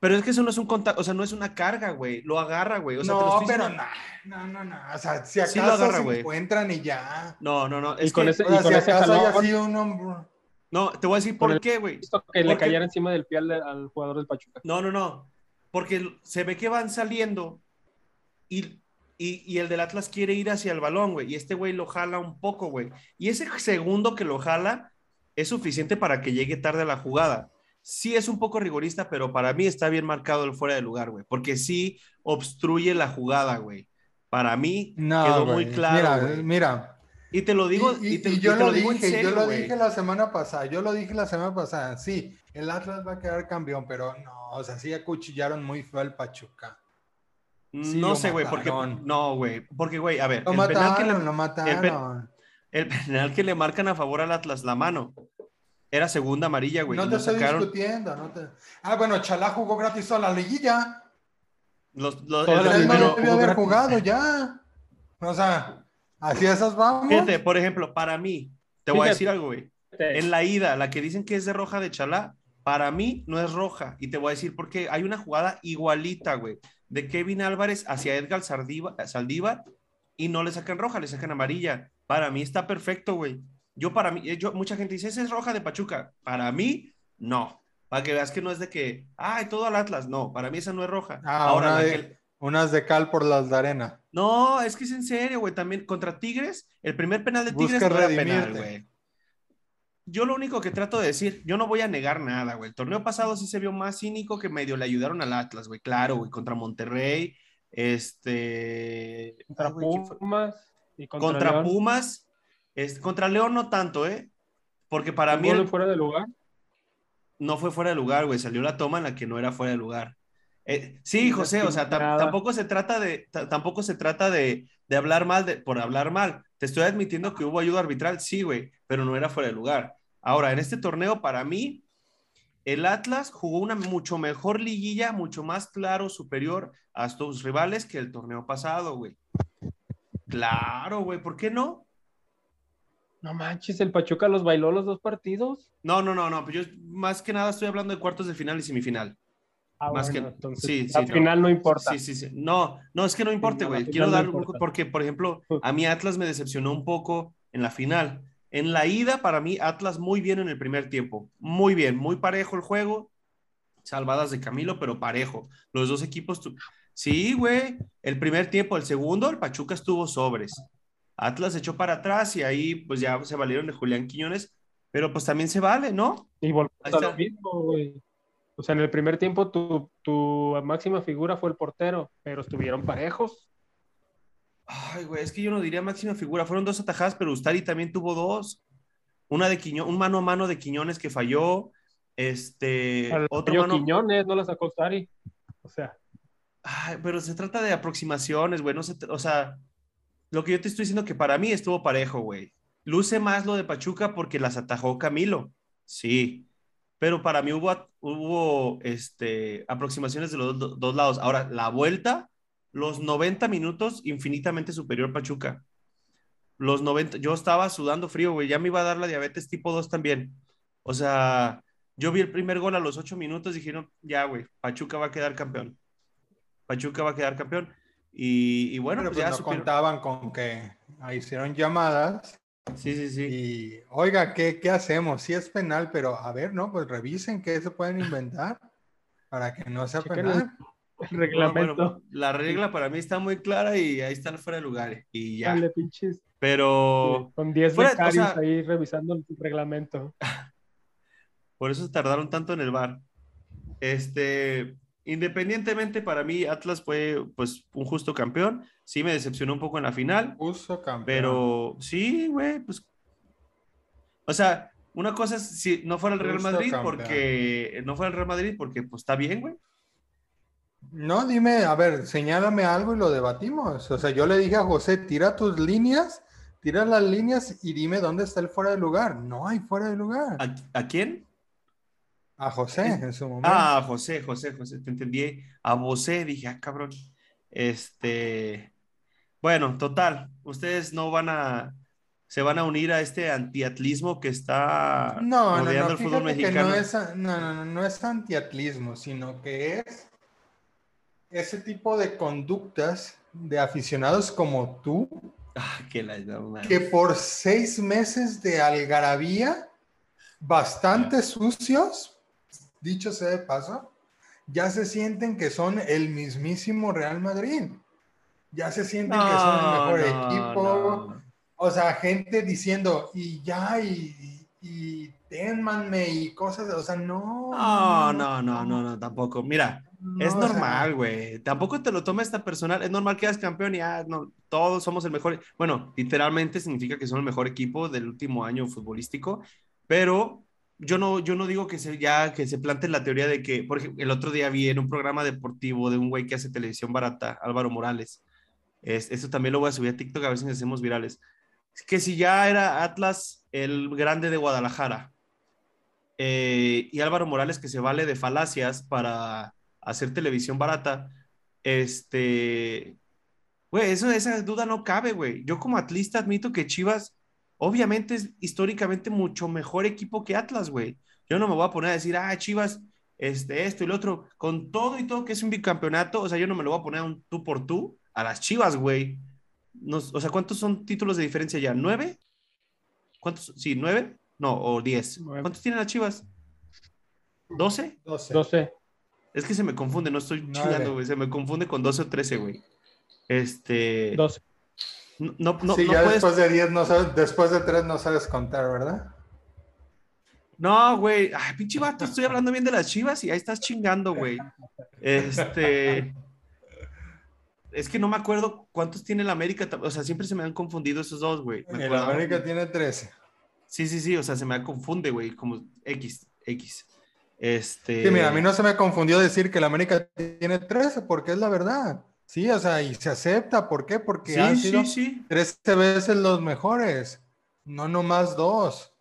Pero es que eso no es un contacto, o sea, no es una carga, güey. Lo agarra, güey. O sea, te lo no, estoy pero diciendo- no, no, no, no. O sea, si Sí lo acaso agarra, se güey. encuentran y ya. No, no, no. Y con que- ese- O sea, con si ese acaso haya jalón- sido un hombro. No, te voy a decir por qué, güey. Que le cayera encima del pie al, al jugador del Pachuca. No, no, no. Porque se ve que van saliendo y, y, y el del Atlas quiere ir hacia el balón, güey. Y este güey lo jala un poco, güey. Y ese segundo que lo jala es suficiente para que llegue tarde a la jugada. Sí es un poco rigorista, pero para mí está bien marcado el fuera de lugar, güey. Porque sí obstruye la jugada, güey. Para mí No, quedó muy claro, Mira, güey. mira. Y te lo digo, y, y, te, y y yo te lo, digo en dije, serio, yo lo dije la semana pasada, yo lo dije la semana pasada, sí, el Atlas va a quedar campeón, pero no, o sea, sí acuchillaron muy feo al Pachuca. Sí, no sé, güey, porque mataron. no, güey, porque güey, a ver, Lo el penal que le, mataron, lo mataron. el penal que le marcan a favor al Atlas la mano era segunda amarilla, güey. no te lo estoy sacaron discutiendo. No te... Ah, bueno, Chalá jugó gratis a la liguilla. los, los- el haber gratis. jugado ya. O sea, así esas vamos. Fíjate, por ejemplo, para mí, te voy a decir algo, güey. En la ida, la que dicen que es de roja de Chalá, para mí no es roja. Y te voy a decir por qué. Hay una jugada igualita, güey, de Kevin Álvarez hacia Edgar Saldívar y no le sacan roja, le sacan amarilla. Para mí está perfecto, güey. Yo para mí, yo, mucha gente dice, esa es roja de Pachuca. Para mí, no. Para que veas que no es de que, ay, todo al Atlas. No, para mí esa no es roja. Ah, Ahora, la de- que- unas de cal por las de arena. No, es que es en serio, güey. También contra Tigres, el primer penal de Tigres Busca no era penal, güey. Yo lo único que trato de decir, yo no voy a negar nada, güey. El torneo pasado sí se vio más cínico que medio le ayudaron al Atlas, güey. Claro, güey, contra Monterrey, este... Contra ay, güey, ¿quién fue? Pumas y contra, Contra León. Pumas, es- contra León no tanto, ¿eh? Porque para mí gol el- fuera de lugar. no fue fuera de lugar, güey. Salió la toma en la que no era fuera de lugar. Eh, sí, José, o sea, tampoco se trata de, ta- tampoco se trata de, de hablar mal de, por hablar mal. Te estoy admitiendo que hubo ayuda arbitral, sí, güey, pero no era fuera de lugar. Ahora, en este torneo, para mí, el Atlas jugó una mucho mejor liguilla, mucho más claro, superior a sus rivales que el torneo pasado, güey. Claro, güey, ¿por qué no? No manches, el Pachuca los bailó los dos partidos. No, no, no, no, pues yo más que nada estoy hablando de cuartos de final y semifinal. Ah, Más bueno, que- entonces, sí, al no. final no importa. Sí, sí, sí. No, no, es que no importa, no, güey. Quiero no dar un importa. porque, por ejemplo, a mí Atlas me decepcionó un poco en la final. En la ida, para mí, Atlas muy bien en el primer tiempo. Muy bien, muy parejo el juego. Salvadas de Camilo, pero parejo. Los dos equipos. tu- Sí, güey. El primer tiempo, el segundo, el Pachuca estuvo sobres. Atlas echó para atrás y ahí, pues ya se valieron de Julián Quiñones. Pero pues también se vale, ¿no? Y volvemos Ahí a lo mismo, güey. O sea, en el primer tiempo tu, tu máxima figura fue el portero, pero estuvieron parejos. Ay, güey, es que yo no diría máxima figura. Fueron dos atajadas, pero Ustari también tuvo dos. Una de Quiñones, un mano a mano de Quiñones que falló. Este, Al otro mano. Quiñones no la sacó Sari. O sea, Ay, pero se trata de aproximaciones, güey. No se o sea, lo que yo te estoy diciendo que para mí estuvo parejo, güey. Luce más lo de Pachuca porque las atajó Camilo. Sí. Pero para mí hubo, hubo este, aproximaciones de los do- dos lados. Ahora, la vuelta, los 90 minutos, infinitamente superior Pachuca. Los 90, yo estaba sudando frío, güey. Ya me iba a dar la diabetes tipo 2 también. O sea, yo vi el primer gol a los 8 minutos y dijeron, ya, güey, Pachuca va a quedar campeón. Pachuca va a quedar campeón. Y, y bueno, Pero pues pues ya no supieron- contaban con que hicieron llamadas Sí, sí, sí. y, oiga, ¿qué, ¿qué hacemos? Sí es penal, pero a ver, ¿no? Pues revisen qué se pueden inventar para que no sea Chequen penal. el reglamento. bueno, la regla para mí está muy clara y ahí está el fuera de lugar. Y ya. Dale, pinches. Pero Con 10 fuera- o becarios sea- ahí revisando el reglamento. por eso se tardaron tanto en el bar. Este, independientemente para mí, Atlas fue pues un justo campeón. Sí me decepcionó un poco en la final. Puso campeón. Pero sí, güey, pues. O sea, una cosa es si no fuera el Real Justo Madrid, campeón. porque no fuera el Real Madrid, porque pues está bien, güey. No, dime, a ver, señálame algo y lo debatimos. O sea, yo le dije a José, tira tus líneas, tira las líneas y dime dónde está el fuera de lugar. No hay fuera de lugar. ¿A, a quién? A José en su momento. Ah, José, José, José, te entendí. A José, dije, ah, cabrón. Este, bueno, total, ustedes no van a, se van a unir a este antiatlismo que está no, no, rodeando no, el fútbol mexicano. no es, no, no, no, no es antiatlismo, sino que es ese tipo de conductas de aficionados como tú, Ah, que la que por seis meses de algarabía, bastante sucios, dicho sea de paso, ya se sienten que son el mismísimo Real Madrid. Ya se sienten que son el mejor no, equipo. no. O sea, gente diciendo, y ya, y, y y cosas, o sea, no. No, no, no, no, no, tampoco. Mira, es o sea, normal, güey. Tampoco te lo tomes tan personal. Es normal que seas campeón y ah, no, todos somos el mejor. Bueno, literalmente significa que son el mejor equipo del último año futbolístico, pero yo no, yo no digo que se, ya que se plante la teoría de que, por ejemplo, el otro día vi en un programa deportivo de un güey que hace televisión barata, Álvaro Morales. Es, eso también lo voy a subir a TikTok a ver hacemos virales. Que si ya era Atlas el grande de Guadalajara eh, y Álvaro Morales que se vale de falacias para hacer televisión barata, este, güey, esa duda no cabe, güey. Yo como atlista admito que Chivas obviamente es históricamente mucho mejor equipo que Atlas, güey. Yo no me voy a poner a decir, ah, Chivas, este, esto y lo otro, con todo y todo que es un bicampeonato, o sea, yo no me lo voy a poner a un tú por tú a las Chivas, güey. Nos- o sea, ¿cuántos son títulos de diferencia ya? ¿Nueve? ¿Cuántos? Sí, ¿nueve? No, o diez. Nueve. ¿Cuántos tienen las Chivas? ¿Doce? 12. 12. Es que se me confunde, no estoy Nueve. chingando, güey. Se me confunde con 12 o 13, güey. Este. 12. No, no, no, sí, no ya puedes. después de 10 no sabes, después de 3 no sabes contar, ¿verdad? No, güey. Ay, pinche vato, estoy hablando bien de las chivas y ahí estás chingando, güey. Este. Es que no me acuerdo cuántos tiene el América. O sea, siempre se me han confundido esos dos, güey. El América tiene 13. Sí, sí, sí. O sea, se me confunde, güey. Como X, X. Este. Sí, mira, a mí no se me confundió decir que el América tiene 13 porque es la verdad. Sí, o sea, y se acepta. ¿Por qué? Porque Sí, han sido sí. 13 veces los mejores, no nomás dos.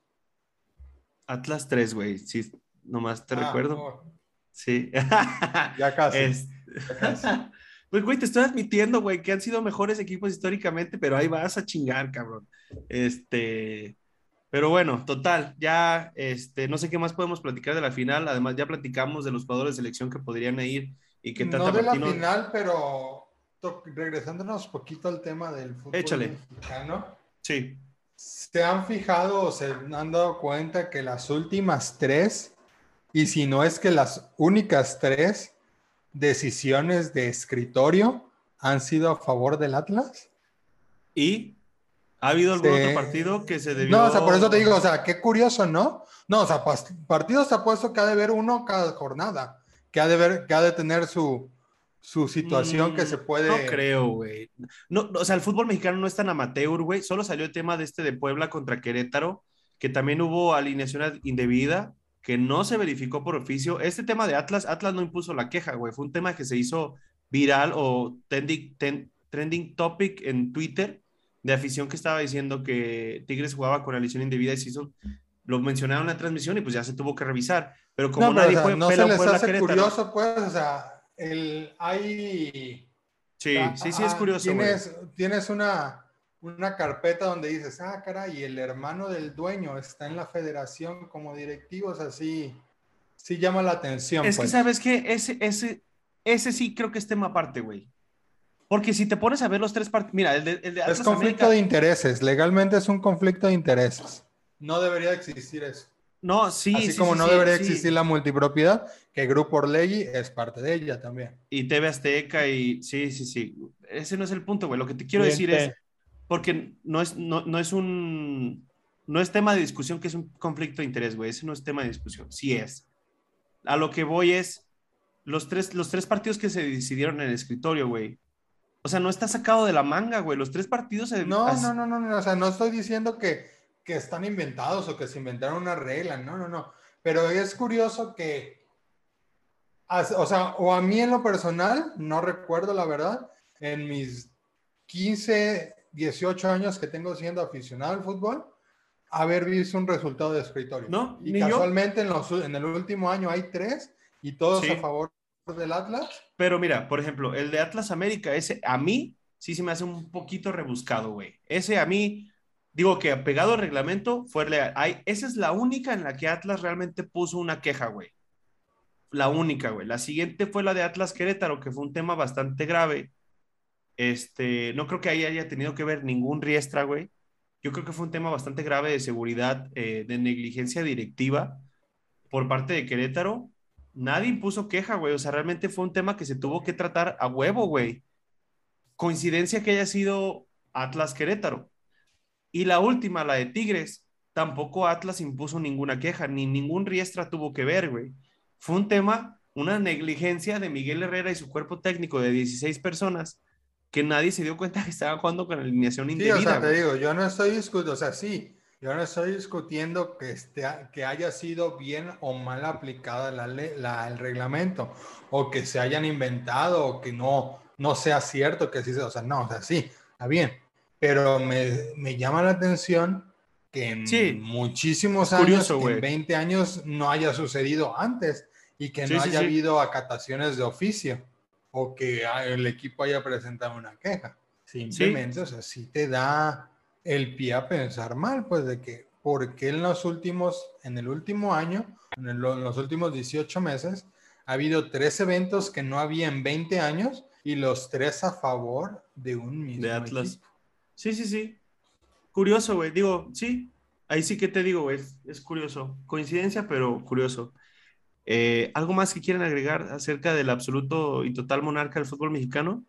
Atlas 3, güey. Sí, nomás te Ah, recuerdo. no, Sí. ya casi. Es- ya casi. Pues, güey, te estoy admitiendo, güey, que han sido mejores equipos históricamente, pero ahí vas a chingar, cabrón. Este, pero bueno, total, ya, este, no sé qué más podemos platicar de la final. Además, ya platicamos de los jugadores de selección que podrían ir y que No Tata de la final, pero regresándonos poquito al tema del fútbol Échale. mexicano. Sí, ¿Se han fijado o se han dado cuenta que las últimas tres, y si no es que las únicas tres decisiones de escritorio han sido a favor del Atlas? y ha habido algún Sí. otro partido que se debió. No, o sea, por eso te digo, o sea, qué curioso, ¿no? No, o sea, partidos te apuesto que ha de ver uno cada jornada, que ha de ver, que ha de tener su, su situación que Mm, se puede. No creo, güey. No, o sea, el fútbol mexicano no es tan amateur, güey. Solo salió el tema de este de Puebla contra Querétaro, que también hubo alineación indebida, que no se verificó por oficio. Este tema de Atlas, Atlas no impuso la queja, güey. Fue un tema que se hizo viral o trending, ten- trending topic en Twitter de afición que estaba diciendo que Tigres jugaba con alineación indebida y se hizo. Lo mencionaron en la transmisión y pues ya se tuvo que revisar. Pero como No, pero, nadie o sea, fue, no se les hace curioso, pues, o sea, el, hay... Sí, sí, sí, es Ah, curioso, güey. Tienes, tienes una, una carpeta donde dices, ah, caray, el hermano del dueño está en la federación como directivo, o sea, sí, sí llama la atención. Es que, pues. ¿sabes qué? Ese, ese, ese sí creo que es tema aparte, güey. Porque si te pones a ver los tres partidos, mira, el de, el de Es Atlas conflicto América- de intereses, legalmente es un conflicto de intereses. No debería existir eso. No, sí, Así sí, como sí, no sí, debería sí. existir la multipropiedad, que Grupo Orlegui es parte de ella también. Y TV Azteca y sí, sí, sí. Ese no es el punto, güey. Lo que te quiero decir Cliente. es, porque no es, no, no es un, no es tema de discusión que es un conflicto de interés, güey. Ese no es tema de discusión. Sí es. A lo que voy es, los tres, los tres partidos que se decidieron en el escritorio, güey. O sea, no está sacado de la manga, güey. Los tres partidos se... No, no, no, no, no, o sea, no estoy diciendo que, que están inventados o que se inventaron una regla, no, no, no. Pero es curioso que o sea, o a mí en lo personal, no recuerdo la verdad, en mis 15, 18 años que tengo siendo aficionado al fútbol, haber visto un resultado de escritorio. No, y casualmente En, los, en el último año hay tres y todos a favor del Atlas. Pero mira, por ejemplo, el de Atlas América, ese a mí sí se me hace un poquito rebuscado, güey. Ese a mí, digo que pegado al reglamento, fue leal. esa es la única en la que Atlas realmente puso una queja, güey la única, güey. La siguiente fue la de Atlas Querétaro, que fue un tema bastante grave. Este, no creo que ahí haya tenido que ver ningún riestra, güey. Yo creo que fue un tema bastante grave de seguridad, eh, de negligencia directiva por parte de Querétaro. Nadie impuso queja, güey. O sea, realmente fue un tema que se tuvo que tratar a huevo, güey. Coincidencia que haya sido Atlas Querétaro. Y la última, la de Tigres, tampoco Atlas impuso ninguna queja, ni ningún riestra tuvo que ver, güey fue un tema, una negligencia de Miguel Herrera y su cuerpo técnico de 16 personas que nadie se dio cuenta que estaban jugando con alineación indebida. Sí, o sea, te digo, yo no estoy discutiendo, o sea, sí, yo no estoy discutiendo que, esté, que haya sido bien o mal aplicada la, la, el reglamento, o que se hayan inventado, o que no, no sea cierto que sí, o sea, no, o sea, sí, está bien, pero me, me llama la atención que en muchísimos años, en 20 años, no haya sucedido antes y que no haya habido acataciones de oficio o que el equipo haya presentado una queja. Simplemente, o sea, sí te da el pie a pensar mal, pues de que, porque en los últimos, en el último año, en, los últimos 18 meses, ha habido tres eventos que no había en 20 años y los tres a favor de un mismo de Atlas. Sí, sí, sí. Curioso, güey. Digo, sí, ahí sí que te digo, güey. Es, curioso. Coincidencia, pero curioso. Eh, ¿Algo más que quieran agregar acerca del absoluto y total monarca del fútbol mexicano?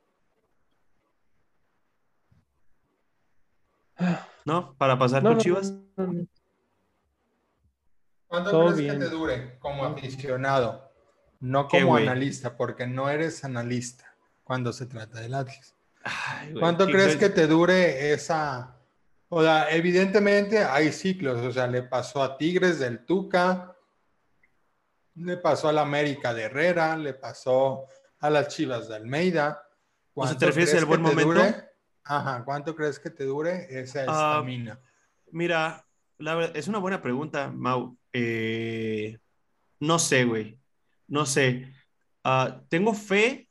¿No? ¿Para pasar con Chivas? ¿Cuánto crees que te dure como aficionado? No como analista, porque no eres analista cuando se trata del Atlas. ¿Cuánto crees que te dure esa o sea, evidentemente hay ciclos, o sea, le pasó a Tigres del Tuca, le pasó a la América de Herrera, le pasó a las Chivas de Almeida. ¿Cuánto te refieres al buen momento? Ajá, ¿cuánto crees que te dure esa ah, estamina? mira, la verdad, es una buena pregunta, Mau. Eh, no sé, güey. No sé. Ah, tengo fe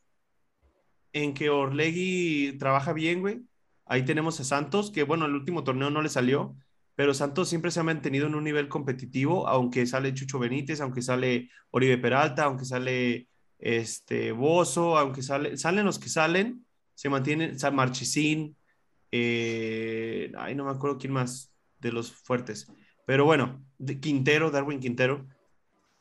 en que Orlegui trabaja bien, güey. Ahí tenemos a Santos, que bueno, el último torneo no le salió, pero Santos siempre se ha mantenido en un nivel competitivo, aunque sale Chucho Benítez, aunque sale Oribe Peralta, aunque sale este Bozo, aunque sale, salen los que salen, se mantienen, San Marchesín, eh, ay, no me acuerdo quién más de los fuertes, pero bueno, Quintero, Darwin Quintero.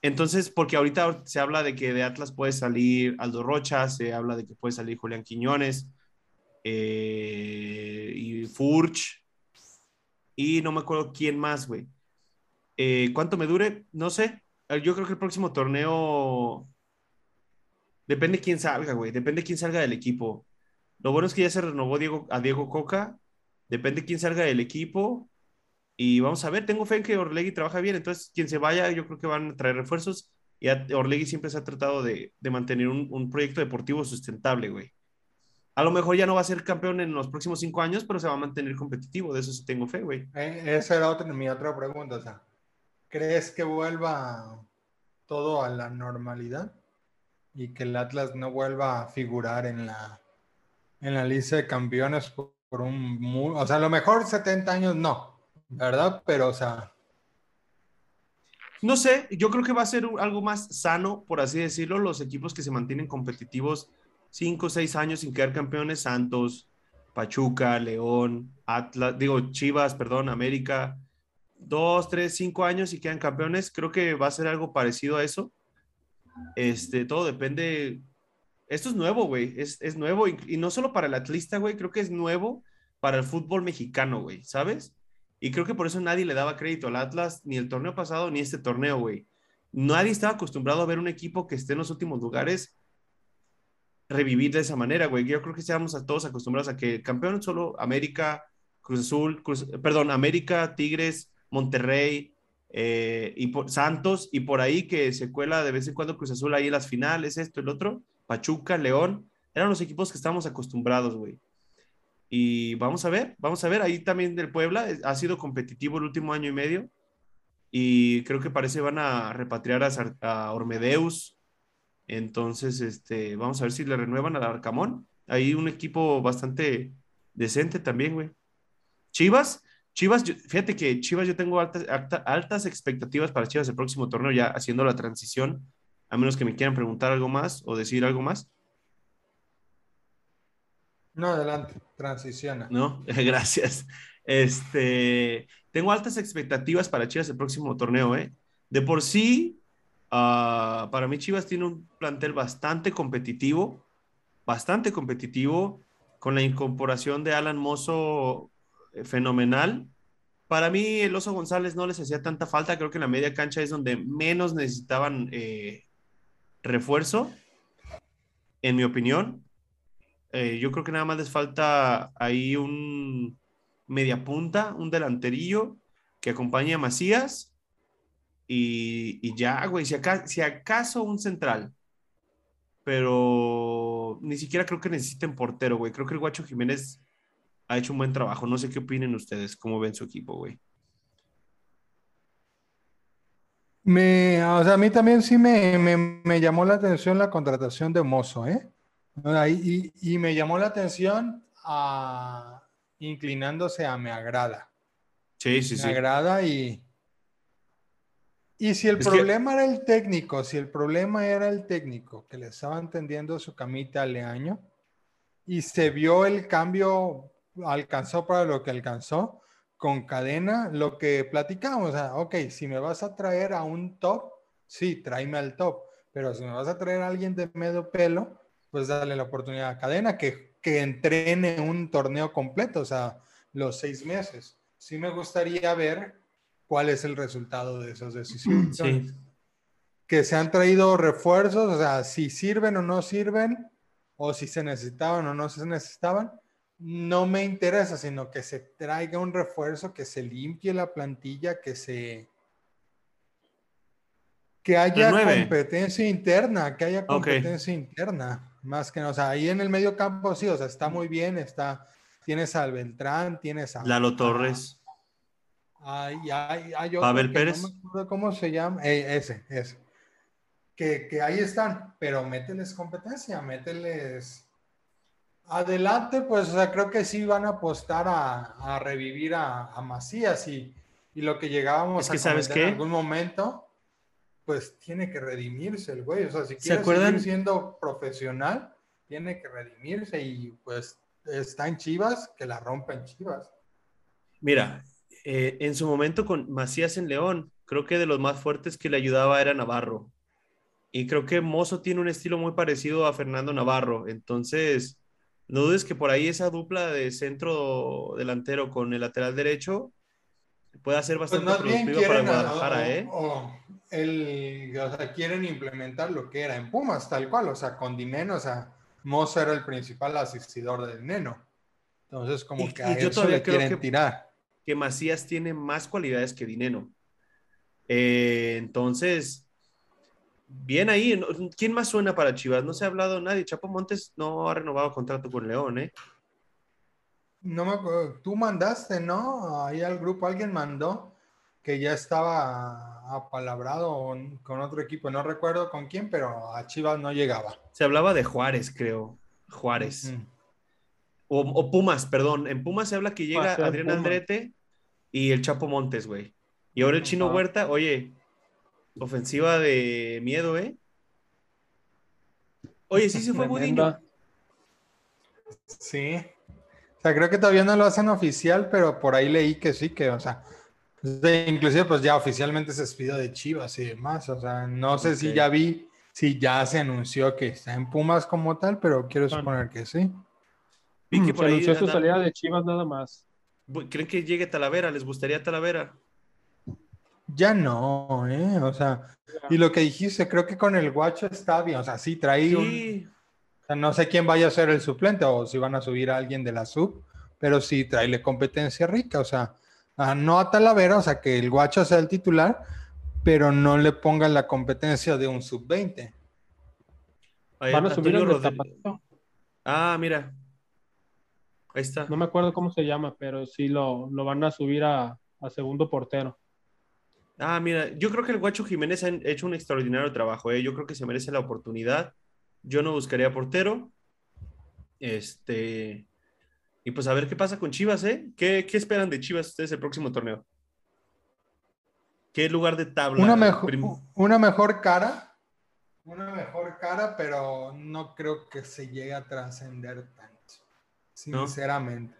Entonces, porque ahorita se habla de que de Atlas puede salir Aldo Rocha, se habla de que puede salir Julián Quiñones, eh, y Furch, y no me acuerdo quién más, güey. Eh, ¿Cuánto me dure? No sé. Eh, yo creo que el próximo torneo depende quién salga, güey. Depende quién salga del equipo. Lo bueno es que ya se renovó a Diego Coca. Depende quién salga del equipo. Y vamos a ver, tengo fe en que Orlegui trabaja bien. Entonces, quien se vaya, yo creo que van a traer refuerzos. Y Orlegui siempre se ha tratado de, mantener un, un, proyecto deportivo sustentable, güey. A lo mejor ya no va a ser campeón en los próximos cinco años, pero se va a mantener competitivo. De eso sí tengo fe, güey. Eh, esa era otra, mi otra pregunta. O sea, ¿crees que vuelva todo a la normalidad? Y que el Atlas no vuelva a figurar en la, en la lista de campeones por, un... o sea, a lo mejor 70 años no, ¿verdad? Pero, o sea... No sé, yo creo que va a ser algo más sano, por así decirlo, los equipos que se mantienen competitivos cinco o seis años sin quedar campeones, Santos, Pachuca, León, Atlas, digo Chivas, perdón, América, dos, tres, cinco años y quedan campeones, creo que va a ser algo parecido a eso. Este, todo depende. Esto es nuevo, güey, es, es, nuevo y, y, no solo para el atlista, güey, creo que es nuevo para el fútbol mexicano, güey, ¿sabes? Y creo que por eso nadie le daba crédito al Atlas, ni el torneo pasado, ni este torneo, güey. Nadie estaba acostumbrado a ver un equipo que esté en los últimos lugares revivir de esa manera, güey. Yo creo que estamos a todos acostumbrados a que campeón solo América, Cruz Azul, perdón, América, Tigres, Monterrey, eh, y por Santos, y por ahí que se cuela de vez en cuando Cruz Azul ahí en las finales, esto, el otro, Pachuca, León, eran los equipos que estábamos acostumbrados, güey. Y vamos a ver, vamos a ver, ahí también del Puebla ha sido competitivo el último año y medio, y creo que parece van a repatriar a, a Ormedeus, entonces, este, vamos a ver si le renuevan al Arcamón. Ahí un equipo bastante decente también, güey. Chivas, Chivas, fíjate que Chivas yo tengo altas, altas expectativas para Chivas el próximo torneo, ya haciendo la transición, a menos que me quieran preguntar algo más o decir algo más. No, adelante, transiciona. No, gracias. Este, tengo altas expectativas para Chivas el próximo torneo, ¿eh? De por sí, Ah, para mí Chivas tiene un plantel bastante competitivo, bastante competitivo, con la incorporación de Alan Mozo eh, fenomenal. Para mí el Oso González no les hacía tanta falta, creo que en la media cancha es donde menos necesitaban eh, refuerzo, en mi opinión. Eh, yo creo que nada más les falta ahí un media punta, un delanterillo que acompañe a Macías y, ya, güey, si, si acaso un central, pero ni siquiera creo que necesiten portero, güey. Creo que el Guacho Jiménez ha hecho un buen trabajo. No sé qué opinen ustedes, cómo ven su equipo, güey. Me, o sea, a mí también sí me, llamó la atención la contratación de Mozo, ¿eh? Y, y, me llamó la atención a, inclinándose a me agrada. Sí, sí, sí. Me agrada y, y si el problema era el técnico, si el problema era el técnico que le estaba entendiendo su camita al Leaño y se vio el cambio, alcanzó para lo que alcanzó con cadena, lo que platicamos, o sea, ok, si me vas a traer a un top, sí, tráeme al top, pero si me vas a traer a alguien de medio pelo, pues dale la oportunidad a cadena que, que entrene un torneo completo, o sea, los seis meses. Sí me gustaría ver cuál es el resultado de esas decisiones. Sí. Que se han traído refuerzos, o sea, si sirven o no sirven, o si se necesitaban o no se necesitaban, no me interesa, sino que se traiga un refuerzo, que se limpie la plantilla, que se que haya competencia interna, que haya competencia interna, más que no, o sea, ahí en el medio campo sí, o sea, está muy bien, está, tienes al Beltrán, tienes a Lalo Torres. Hay, hay, hay Pavel Pérez. No cómo se llama. Eh, ese, ese. Que, que, ahí están, pero mételes competencia, mételes adelante, pues, o sea, creo que sí van a apostar a, a revivir a, a, Macías y, y, lo que llegábamos a ¿sabes en algún momento, pues tiene que redimirse el güey, o sea, si quiere seguir siendo profesional, tiene que redimirse y pues está en Chivas, que la rompa en Chivas. Mira, eh, en su momento con Macías en León, creo que de los más fuertes que le ayudaba era Navarro. Y creo que Mozo tiene un estilo muy parecido a Fernando Navarro. Entonces, no dudes que por ahí esa dupla de centro delantero con el lateral derecho puede ser pues bastante productivo para Guadalajara, ¿eh? El, o sea, quieren implementar lo que era en Pumas, tal cual, o sea, con Dineno, o sea, Mozo era el principal asistidor del Neno. Entonces, como que a eso le quieren tirar que Macías tiene más cualidades que Dineno. Eh, entonces, bien ahí. ¿Quién más suena para Chivas? No se ha hablado nadie. Chapo Montes no ha renovado contrato con León, ¿eh? No me acuerdo. Tú mandaste, ¿no? Ahí al grupo alguien mandó que ya estaba apalabrado con otro equipo. No recuerdo con quién, pero a Chivas no llegaba. Se hablaba de Juárez, creo. Juárez. o, Pumas, perdón. En Pumas se habla que llega Adrián Andrete y el Chapo Montes, güey. Y ahora el Chino Huerta, oye, ofensiva de miedo, ¿eh? Oye, sí se fue Budiño. Sí. O sea, creo que todavía no lo hacen oficial, pero por ahí leí que sí, que, o sea, inclusive pues ya oficialmente se despidió de Chivas y demás. O sea, no sé si ya vi, si ya se anunció que está en Pumas como tal, pero quiero suponer que sí. Vi que por se anunció su salida de Chivas nada más. ¿Creen que llegue Talavera? ¿Les gustaría Talavera? Ya no, ¿eh? O sea, y lo que dijiste, creo que con el Guacho está bien. O sea, sí trae un. O sea, no sé quién vaya a ser el suplente o si van a subir a alguien de la sub, pero sí trae competencia rica. O sea, No a Talavera, o sea, que el Guacho sea el titular, pero no le ponga la competencia de un sub-20. Van a subir el Rodríguez. Ah, mira. Ahí está. No me acuerdo cómo se llama, pero sí lo, lo van a subir a, a segundo portero. Ah, mira, yo creo que el Guacho Jiménez ha hecho un extraordinario trabajo, ¿eh? Yo creo que se merece la oportunidad. Yo no buscaría portero. Este. Y pues a ver qué pasa con Chivas, ¿eh? ¿Qué, qué esperan de Chivas ustedes el próximo torneo? ¿Qué lugar de tabla? Una mejor, una mejor cara, una mejor cara, pero no creo que se llegue a trascender tanto, sinceramente.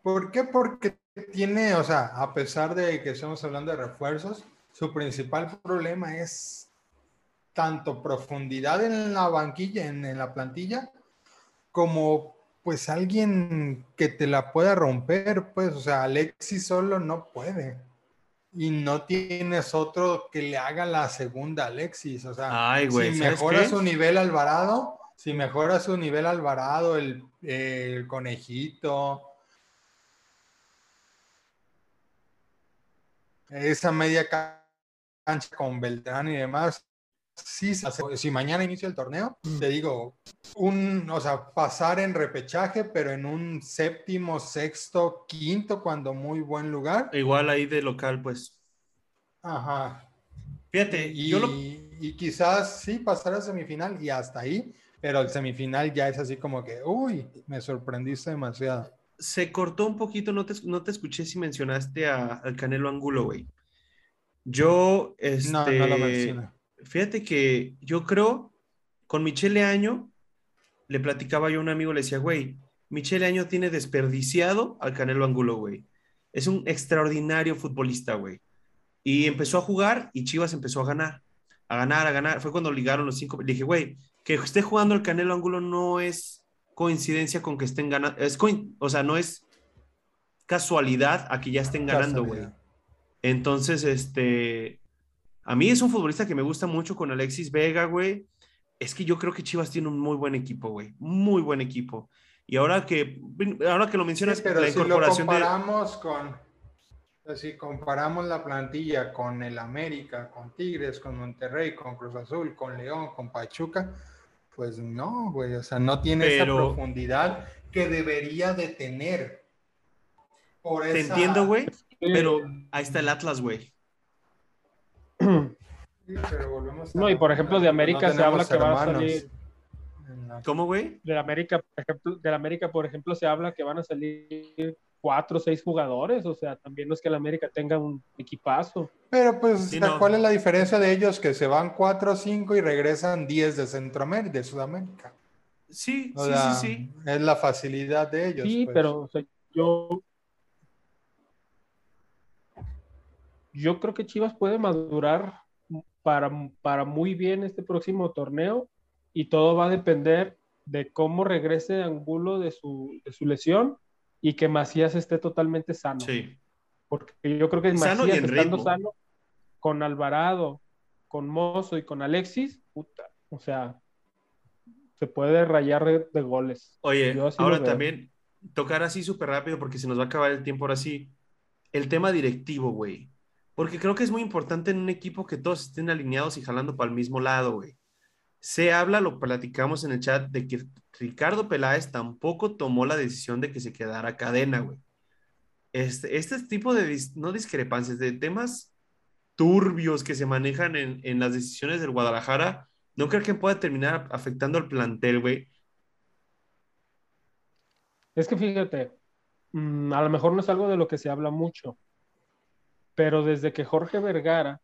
¿Por qué? Porque tiene, o sea, a pesar de que estamos hablando de refuerzos, su principal problema es tanto profundidad en la banquilla, en, en la plantilla, como pues alguien que te la pueda romper, pues, o sea, Alexis solo no puede. Y no tienes otro que le haga la segunda Alexis, o sea, Ay, si ¿sabes mejora su nivel Alvarado, si mejora su nivel Alvarado, el, el conejito, esa media ca- cancha con Beltrán y demás, sí, se hace- si mañana inicia el torneo, te digo, un, o sea, pasar en repechaje, pero en un séptimo, sexto, quinto, cuando muy buen lugar. Igual ahí de local, pues. Ajá. Fíjate, Y, yo lo, y quizás sí pasar a semifinal y hasta ahí, pero el semifinal ya es así como que, uy, me sorprendiste demasiado. se cortó un poquito, no te, no te escuché si mencionaste a- al Canelo Angulo, güey. Yo, este, No, no lo mencioné. Fíjate que yo creo, con Michele Año, le platicaba yo a un amigo, le decía, güey, Michele Año tiene desperdiciado al Canelo Angulo, güey. Es un extraordinario futbolista, güey. Y empezó a jugar y Chivas empezó a ganar, a ganar, a ganar. Fue cuando ligaron los cinco. Le dije, güey, que esté jugando el Canelo Angulo no es coincidencia con que estén ganando. Es coin- o sea, no es casualidad a que ya estén ganando, güey. Entonces, este, a mí es un futbolista que me gusta mucho con Alexis Vega, güey. Es que yo creo que Chivas tiene un muy buen equipo, güey. Muy buen equipo. Y ahora que, ahora que lo mencionas, Sí, pero la si lo incorporación de... comparamos con, si comparamos la plantilla con el América, con Tigres, con Monterrey, con Cruz Azul, con León, con Pachuca, pues no, güey, o sea, no tiene esa Pero- profundidad que debería de tener. Por Te esa- entiendo, güey, pero ahí está el Atlas, güey. Sí, pero volvemos a- No, y por ejemplo, de América se habla que va a hermanos salir- la- ¿Cómo, güey? De América, por ejemplo, de América, por ejemplo, se habla que van a salir cuatro o seis jugadores, o sea, también no es que el América tenga un equipazo. Pero pues, Sí, no. ¿cuál es la diferencia de ellos? Que se van 4 o 5 y regresan 10 de Centroamérica, de Sudamérica. Sí, O sí, sea, sí, sí. Es la facilidad de ellos. Sí, pues. pero o sea, yo yo creo que Chivas puede madurar para, para muy bien este próximo torneo y todo va a depender de cómo regrese Angulo de su, de su lesión y que Macías esté totalmente sano. Sí. Porque yo creo que Sano Macías en estando sano con Alvarado, con Mozo y con Alexis, puta, o sea, se puede rayar de, de goles. Oye, ahora también tocar así súper rápido porque se nos va a acabar el tiempo ahora sí. El tema directivo, güey. Porque creo que es muy importante en un equipo que todos estén alineados y jalando para el mismo lado, güey. Se habla, lo platicamos en el chat, de que Ricardo Peláez tampoco tomó la decisión de que se quedara cadena, güey. Este, este tipo de, no discrepancias, de temas turbios que se manejan en, en las decisiones del Guadalajara, no creo que pueda terminar afectando al plantel, güey. Es que fíjate, mm, a lo mejor no es algo de lo que se habla mucho, pero desde que Jorge Vergara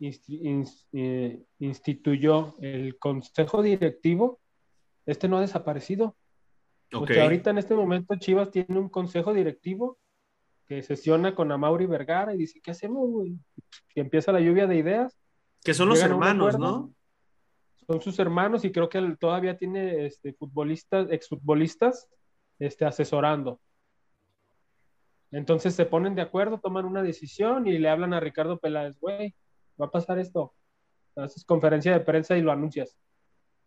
eh, instituyó el consejo directivo, este no ha desaparecido. O Ok. sea, ahorita en este momento Chivas tiene un consejo directivo que sesiona con Amauri Vergara y dice, ¿qué hacemos, güey? Y empieza la lluvia de ideas, Que son los hermanos. ¿no? son sus hermanos y creo que él todavía tiene este, futbolistas, exfutbolistas este, asesorando. Entonces se ponen de acuerdo, toman una decisión y le hablan a Ricardo Peláez, güey, va a pasar esto. Haces conferencia de prensa y lo anuncias.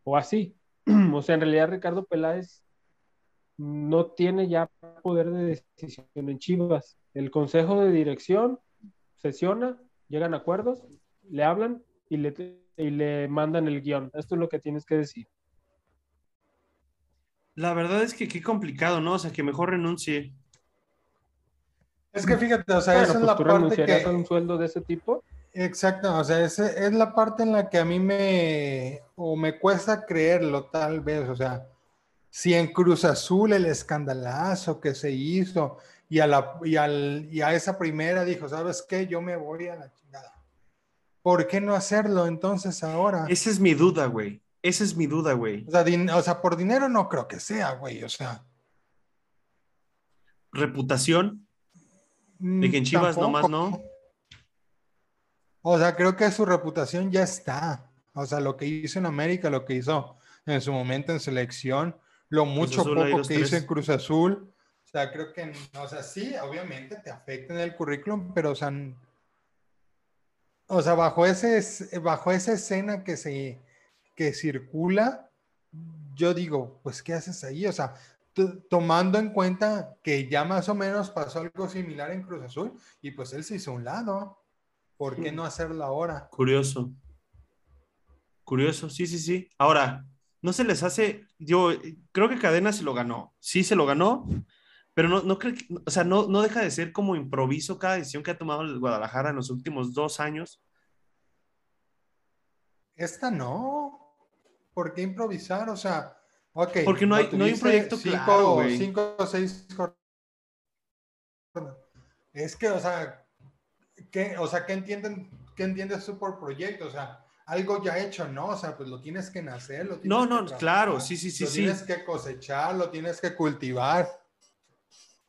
O así. O sea, en realidad Ricardo Peláez no tiene ya poder de decisión en Chivas. El consejo de dirección sesiona, llegan a acuerdos, le hablan y le, y le mandan el guion. Esto es lo que tienes que decir. La verdad es que qué complicado, ¿no? O sea, que mejor renuncie. Es que fíjate, o sea, esa es la ¿tú parte que... a un sueldo de ese tipo? Exacto, o sea, esa es la parte en la que a mí me, o me cuesta creerlo tal vez, o sea, si en Cruz Azul el escandalazo que se hizo y a, la, y, al, y a esa primera dijo, ¿sabes qué? Yo me voy a la chingada. ¿Por qué no hacerlo entonces ahora? Esa es mi duda, güey. Esa es mi duda, güey. O sea, din- o sea, por dinero no creo que sea, güey, o sea. Reputación de que en mm, Chivas nomás no. O sea, creo que su reputación ya está. O sea, lo que hizo en América, lo que hizo en su momento en selección, lo mucho Azul, poco que hizo tres. en Cruz Azul. O sea, creo que, o sea, sí, obviamente te afecta en el currículum, pero, o sea, o sea, bajo ese, es- bajo esa escena que se, que circula, yo digo, pues, ¿qué haces ahí? O sea, tomando en cuenta que ya más o menos pasó algo similar en Cruz Azul y pues él se hizo un lado. ¿Por qué no hacerlo ahora? Curioso. Curioso, sí, sí, sí. Ahora, no se les hace, yo creo que Cadena se lo ganó. Sí se lo ganó, pero no, no creo que, o sea, no, no deja de ser como improviso cada decisión que ha tomado el Guadalajara en los últimos dos años. Esta no. ¿Por qué improvisar? O sea, ok. Porque no hay- no hay un proyecto cinco, claro, güey. Cinco o seis jornadas. Es que, o sea, ¿qué, o sea, ¿qué entienden, qué entiendes tú por proyecto? O sea, algo ya hecho, ¿no? O sea, pues lo tienes que nacer, lo tienes No, que no, trabajar, claro, sí, sí, sí, lo sí. tienes que cosechar, lo tienes que cultivar.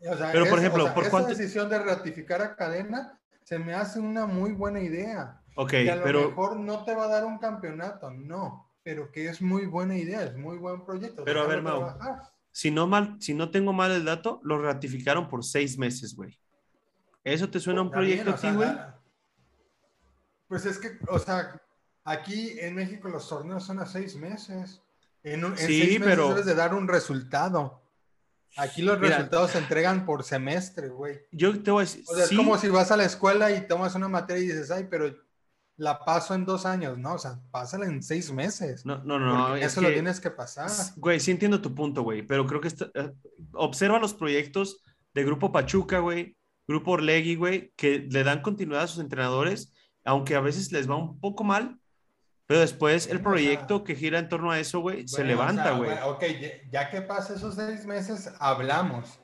O sea, Pero, por es- ejemplo, o sea, ¿por esa cuánto- decisión de ratificar a cadena se me hace una muy buena idea. Ok, que a lo pero mejor no te va a dar un campeonato, no, pero que es muy buena idea, es muy buen proyecto. Pero a ver, Mau. trabajar. si no mal, si no tengo mal el dato, lo ratificaron por seis meses, güey. ¿Eso te suena a un proyecto a ti, güey? Pues es que, o sea, aquí en México los torneos son a seis meses. En, un- en Sí, seis meses pero- debes de dar un resultado. Aquí los Mira. resultados se entregan por semestre, güey. Yo te voy a decir, O sea, sí, es como si vas a la escuela y tomas una materia y dices, ay, pero la paso en dos años, ¿no? O sea, pásala en seis meses. no, no, no, es eso lo que- tienes que pasar. Güey, sí entiendo tu punto, güey, pero creo que está- eh, observa los proyectos de Grupo Pachuca, güey, Grupo Orlegui, güey, que le dan continuidad a sus entrenadores, aunque a veces les va un poco mal, pero después el Bueno, o proyecto sea, que gira en torno a eso, güey, se Bueno, levanta, o sea, güey. ok, ya, que pase esos seis meses, hablamos.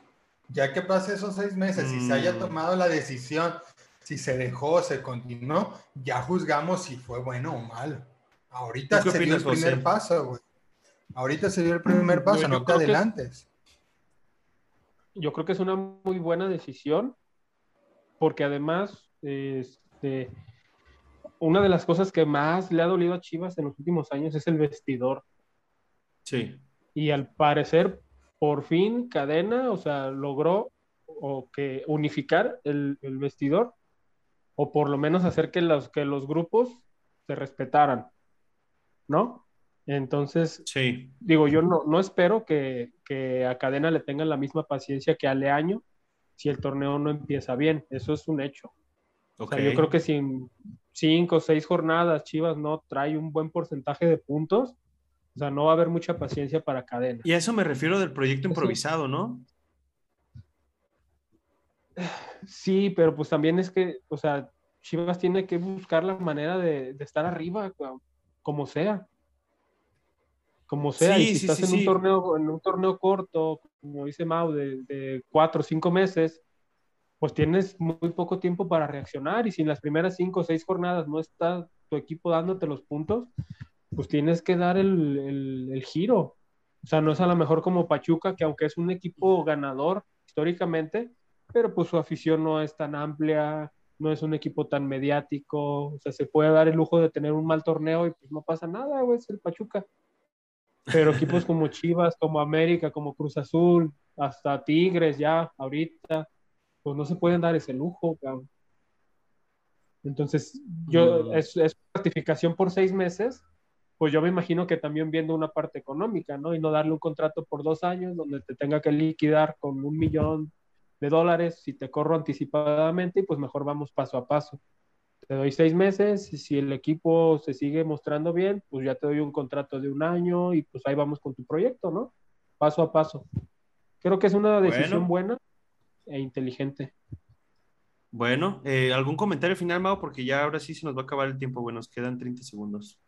Ya que pase esos seis meses y se haya Mm. tomado la decisión, si se dejó, se continuó, ya juzgamos si fue bueno o malo. Ahorita ¿Tú qué se dio el primer José? paso, güey. Ahorita se dio el primer paso, yo no te creo que- adelantes. Yo creo que es una muy buena decisión, porque además, este, una de las cosas que más le ha dolido a Chivas en los últimos años es el vestidor. Sí. Y al parecer, por fin, Cadena, o sea, logró o que unificar el, el vestidor, o por lo menos hacer que los, que los grupos se respetaran, ¿no? Entonces, Sí. digo, yo no, no espero que, que a Cadena le tengan la misma paciencia que a Leaño si el torneo no empieza bien. Eso es un hecho. O sea, yo creo que si en cinco o seis jornadas Chivas no trae un buen porcentaje de puntos, o sea, no va a haber mucha paciencia para Cadena. Y a eso me refiero del proyecto improvisado, ¿no? Sí, pero pues también es que, o sea, Chivas tiene que buscar la manera de, de estar arriba, como sea. Como sea, Sí, y si sí, estás sí, en un torneo, en un torneo corto, como dice Mau, de, de cuatro o cinco meses, pues tienes muy poco tiempo para reaccionar, y si en las primeras cinco o seis jornadas no está tu equipo dándote los puntos, pues tienes que dar el, el- el giro. O sea, no es a lo mejor como Pachuca, que aunque es un equipo ganador históricamente, pero pues su afición no es tan amplia, no es un equipo tan mediático, o sea, se puede dar el lujo de tener un mal torneo y pues no pasa nada, güey, es el Pachuca. Pero equipos como Chivas, como América, como Cruz Azul, hasta Tigres ya, ahorita, pues no se pueden dar ese lujo, cabrón. Entonces, yo, es, es gratificación por seis meses, pues yo me imagino que también viendo una parte económica, ¿no? Y no darle un contrato por dos años donde te tenga que liquidar con un millón de dólares si te corro anticipadamente y pues mejor vamos paso a paso. Te doy seis meses y si el equipo se sigue mostrando bien, pues ya te doy un contrato de un año y pues ahí vamos con tu proyecto, ¿no? Paso a paso. Creo que es una decisión buena e inteligente. Bueno, eh, ¿algún comentario final, Mau? Porque ya ahora sí se nos va a acabar el tiempo. Bueno, nos quedan 30 segundos.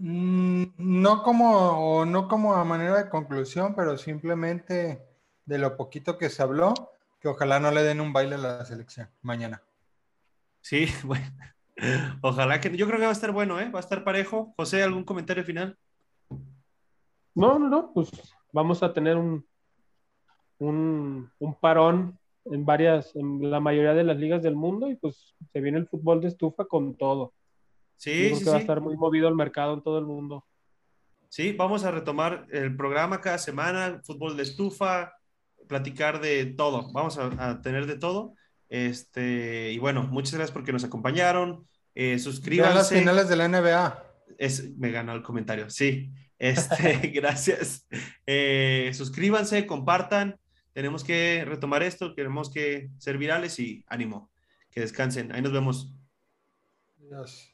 No como, no como a manera de conclusión, pero simplemente de lo poquito que se habló, que ojalá no le den un baile a la selección mañana. Sí, bueno. Ojalá que yo creo que va a estar bueno, ¿eh? Va a estar parejo. José, ¿algún comentario final? No, no, no, pues vamos a tener un, un, parón en varias, en la mayoría de las ligas del mundo y pues se viene el fútbol de estufa con todo. Sí, sí, va a estar muy movido el mercado en todo el mundo. Sí, vamos a retomar el programa cada semana, fútbol de estufa, platicar de todo. Vamos a, tener de todo. Este, y bueno, muchas gracias porque nos acompañaron. Eh, suscríbanse. las finales de la NBA. Es, me ganó el comentario, sí. Este, gracias. Eh, suscríbanse, compartan. Tenemos que retomar esto, queremos que ser virales y ánimo. Que descansen. Ahí nos vemos. Adiós.